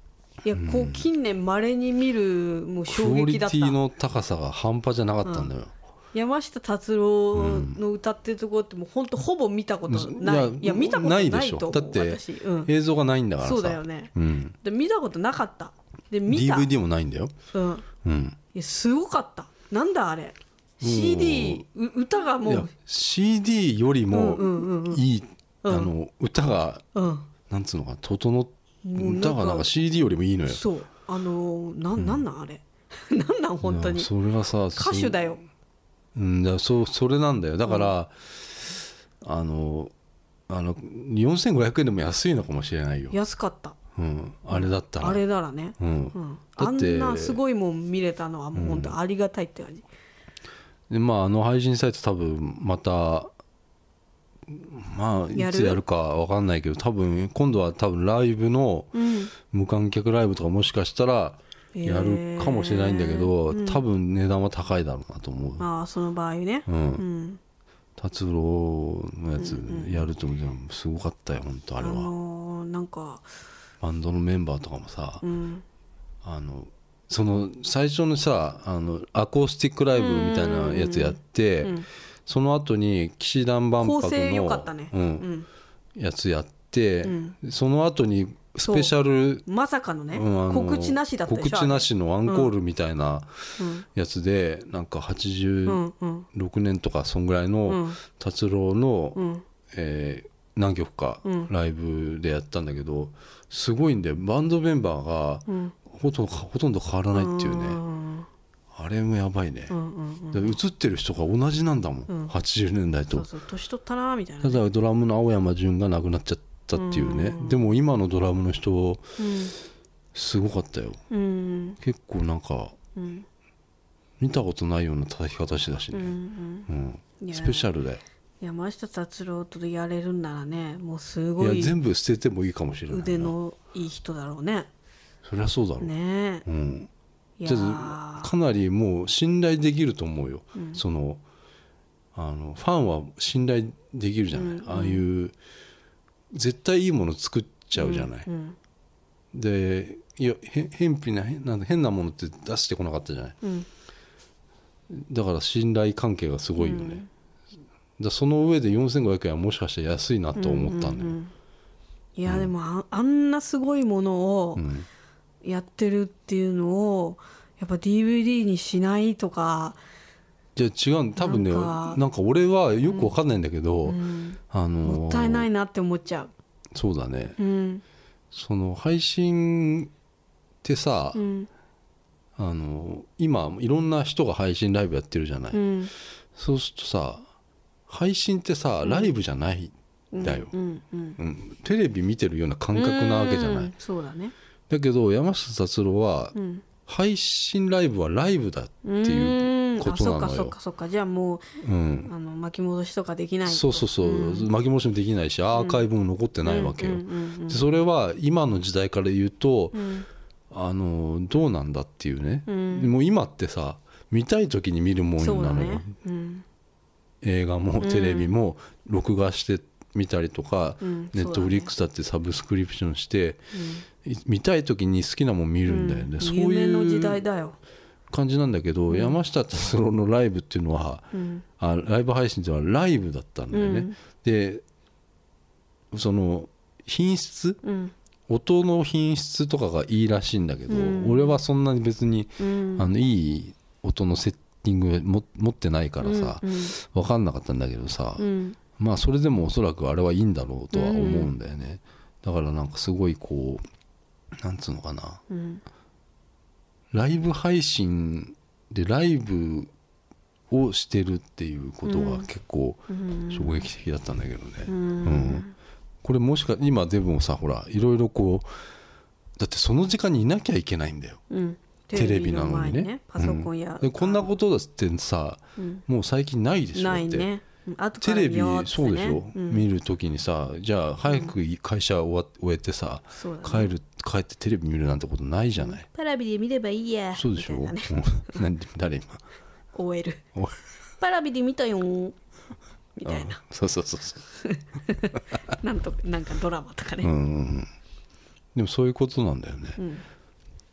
いやこう近年まれに見るもうク衝オリ撃だった。ティの高さが半端じゃなかったんだよ、山下達郎の歌ってるところってもう本当ほぼ見たことない、いや見たことないでしょ。と思うだって私、うん、映像がないんだからさ。そうだよね。うん、で見たことなかった。で見た、DVD もないんだよ、うん、うん、いやすごかった。なんだあれ。CD う歌がもいうや CD よりもうんうんうんうん。いい、あの歌がうん。なんつうのか整っ歌がなんか CD よりもいいのよ。そう。あのーなんなんなんあれ。<laughs> なんなん本当に。それがさ歌手だようんだそうそれなんだよ。だから、あのあの4500円でも安いのかもしれないよ、安かった。うん、あれだったら。あれならね、うん。うん、あんなすごいもん見れたのはもう本当ありがたいって感じ、でまああの配信サイト多分またまあいつやるかわかんないけど多分今度は多分ライブのうん。無観客ライブとかもしかしたらやるかもしれないんだけど、へーうん。多分値段は高いだろうなと思う、ああその場合ね。うん。うん。達郎のやつやるとでもすごかったよ本当ああれは、のーなんかバンドのメンバーとかもさ、うん。あのその最初のさあのアコースティックライブみたいなやつやって、うん。その後に騎士団万博のね、うん。うん。やつやって、うん。その後にスペシャル、まさかのね、うん告知なしだった告知なしのアンコールみたいなうん。やつで、なんかう86んうん年とかそんぐらいうのん。達郎の、うん。えー何曲かうん。ライブでやったんだけどすごいんだよバンドメンバーがうん。ほとんどほとんど変わらないっていうね。うん。あれもやばいね。う、んうん映ってる人が同じなんだもん、うん。80年代と。年取ったなみたいなただドラムの青山純が亡くなっちゃったっていうね、でも今のドラムの人すごかったよ。うん。うん。結構なんかうん。見たことないような叩き方してたしうんうね、ん。うん。スペシャルだよ山下達郎とやれるんならねもうすごいいや全部捨ててもいいかもしれないな。腕のいい人だろうね。そりゃそうだろう、ね。うん。かなりもう信頼できると思うよ、そのあのファンは信頼できるじゃない、ああいう絶対いいもの作っちゃうじゃない、うんでいやへ変否な変な変なものって出してこなかったじゃない。うん。だから信頼関係がすごいよね、だその上で4500円はもしかして安いなと思ったんだよ、うんいやでもああんなすごいものをうん。やってるっていうのをやっぱ DVD にしないとか、じゃあ違う。多分ねなんか。か俺はよくわかんないんだけど、うん。あのーもったいないなって思っちゃそうだね。う。うん。その配信ってさ、うん。あの今いろんな人が配信ライブやってるじゃない、うん。そうするとさ配信ってさライブじゃないんだよ、うんテレビ見てるような感覚なわけじゃない、うんそうだね。だけど山下達郎はうん。配信ライブはライブだっていうことなのよ。あそっかそっかそっか。じゃあもううん。あの巻き戻しとかできないと。そうそうそう、巻き戻しもできないしアーカイブも残ってないわけよ、うんうんうんでそれは今の時代から言うと、うん。あのどうなんだっていうね、も今ってさ見たい時に見るもそうだのなのよ、ね。うん。映画もテレビも録画して見たりとか、うん。ネットフリックスだってサブスクリプションして、い見たい時に好きなもん見るんだよね、そう夢の時いう代だよ感じなんだけど、山下達郎のライブっていうのは、うん。あライブ配信っていうのはライブだったんだよね、うん。でその品質？うん。音の品質とかがいいらしいんだけど、うん。俺はそんなに別に、うん。あのいい音のセッティングも持ってないからさ、うん分かんなかったんだけどさ、うん。まあそれでもおそらくあれはいいんだろうとは思うんだよね、だからなんかすごいこうなんつうのかな。うんライブ配信でライブをしてるっていうことが結構うん。衝撃的だったんだけどね、うん。うん。これもしか今でもさほらいろいろこうだってその時間にいなきゃいけないんだよ。うん。テレビなのにね。テレビ前パソコンやでこんなことだってさ、うん。もう最近ないでしょって。ねテレビそうでしょ、ねうん。見るときにさじゃあ早く会社終わ終えてさ、ね。帰る帰ってテレビ見るなんてことないじゃない、パラビで見ればいいや。そうでしょ、ね。うん。何誰今？OL おパラビで見たよ。みたいな。そうそうそうそう。<laughs> なんとなんかドラマとかね。うんでもそういうことなんだよね。うん。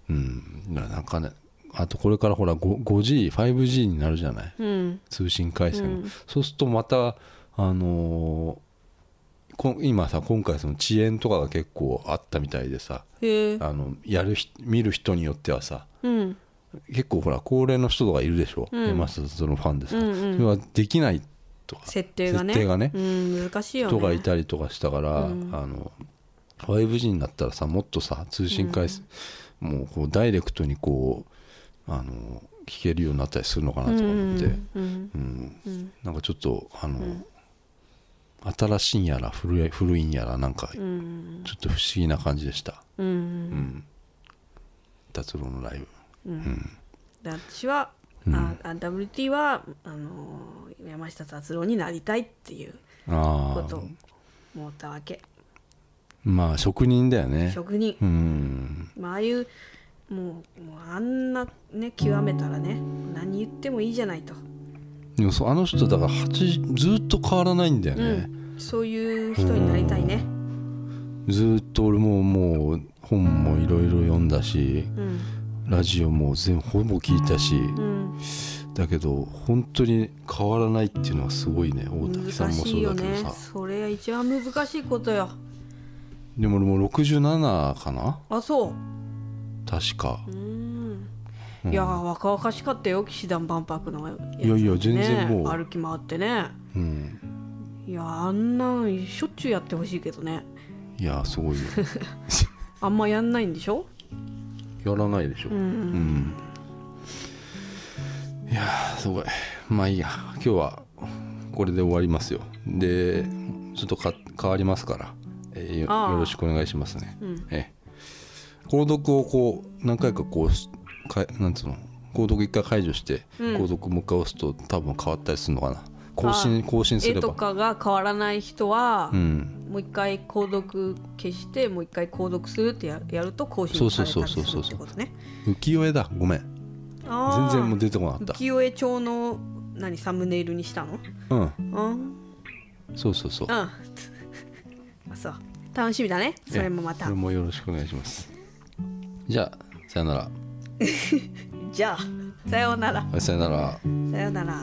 うん、なんかねあとこれからほら 5- 5G、5G になるじゃない？うん。通信回線が、うん。そうするとまたあのーこ今さ今回その遅延とかが結構あったみたいでさ。あのやる人見る人によってはさ。うん。結構ほら高齢の人とかいるでしょ、うん。山下達郎のファンでさ、うんうん。それはできないとか。設定がね。設定がね。うん難しいよね。人がいたりとかしたから、うん。あの 5G になったらさもっとさ通信回線、もうこうダイレクトにこうあの聞けるようになったりするのかなとか思って、うんうんうん。なんかちょっとあの、新しいんやら古い古いんやらなんかちょうんっと不思議な感じでした。うん、うん。達郎のライブ。で私は、ああ WT はあのー山下達郎になりたいっていうことを思ったわけ。まあ職人だよね。職人、うん。まあああいうもうもうあんなね極めたらね何言ってもいいじゃないと、でもそうあの人だから80ずっと変わらないんだよね、そういう人になりたいね。ずっと俺ももう本もいろいろ読んだしうん。ラジオも全ほぼ聞いたしうん。だけど本当に変わらないっていうのはすごいね大竹さん難もそうだけどさ。それが一番難しいことよ。でも俺もう67かな。あそう確か。うん。いやー若々しかったよ騎士団万博のやつね。いやいや全然もう。歩き回ってね。うん。いやあんなんしょっちゅうやってほしいけどね。いやすごいよ。<laughs> あんまやんないんでしょ？やらないでしょ。ううん。んいやーすごい。まあいいや。今日はこれで終わりますよ。でちょっとか変わりますから、えー。よろしくお願いしますね、うん。ええ購読をこう何回かこうしかなんつうの購読一回解除して、うん。購読もう一回押すと多分変わったりするのかな。更新更新す絵とればかが変わらない人は、うん。もう一回購読消してもう一回購読するってややると更新されたりするってことね。浮世絵だ。ごめん。全然もう出てこなかった。浮世絵帳の何サムネイルにしたの？うん。うんそうそうそう。うんあ <laughs> そう。楽しみだね。それもまた。え。これもよろしくお願いしますじゃあさよなら。<laughs> じゃあさようなら。はいさよなら。さようなら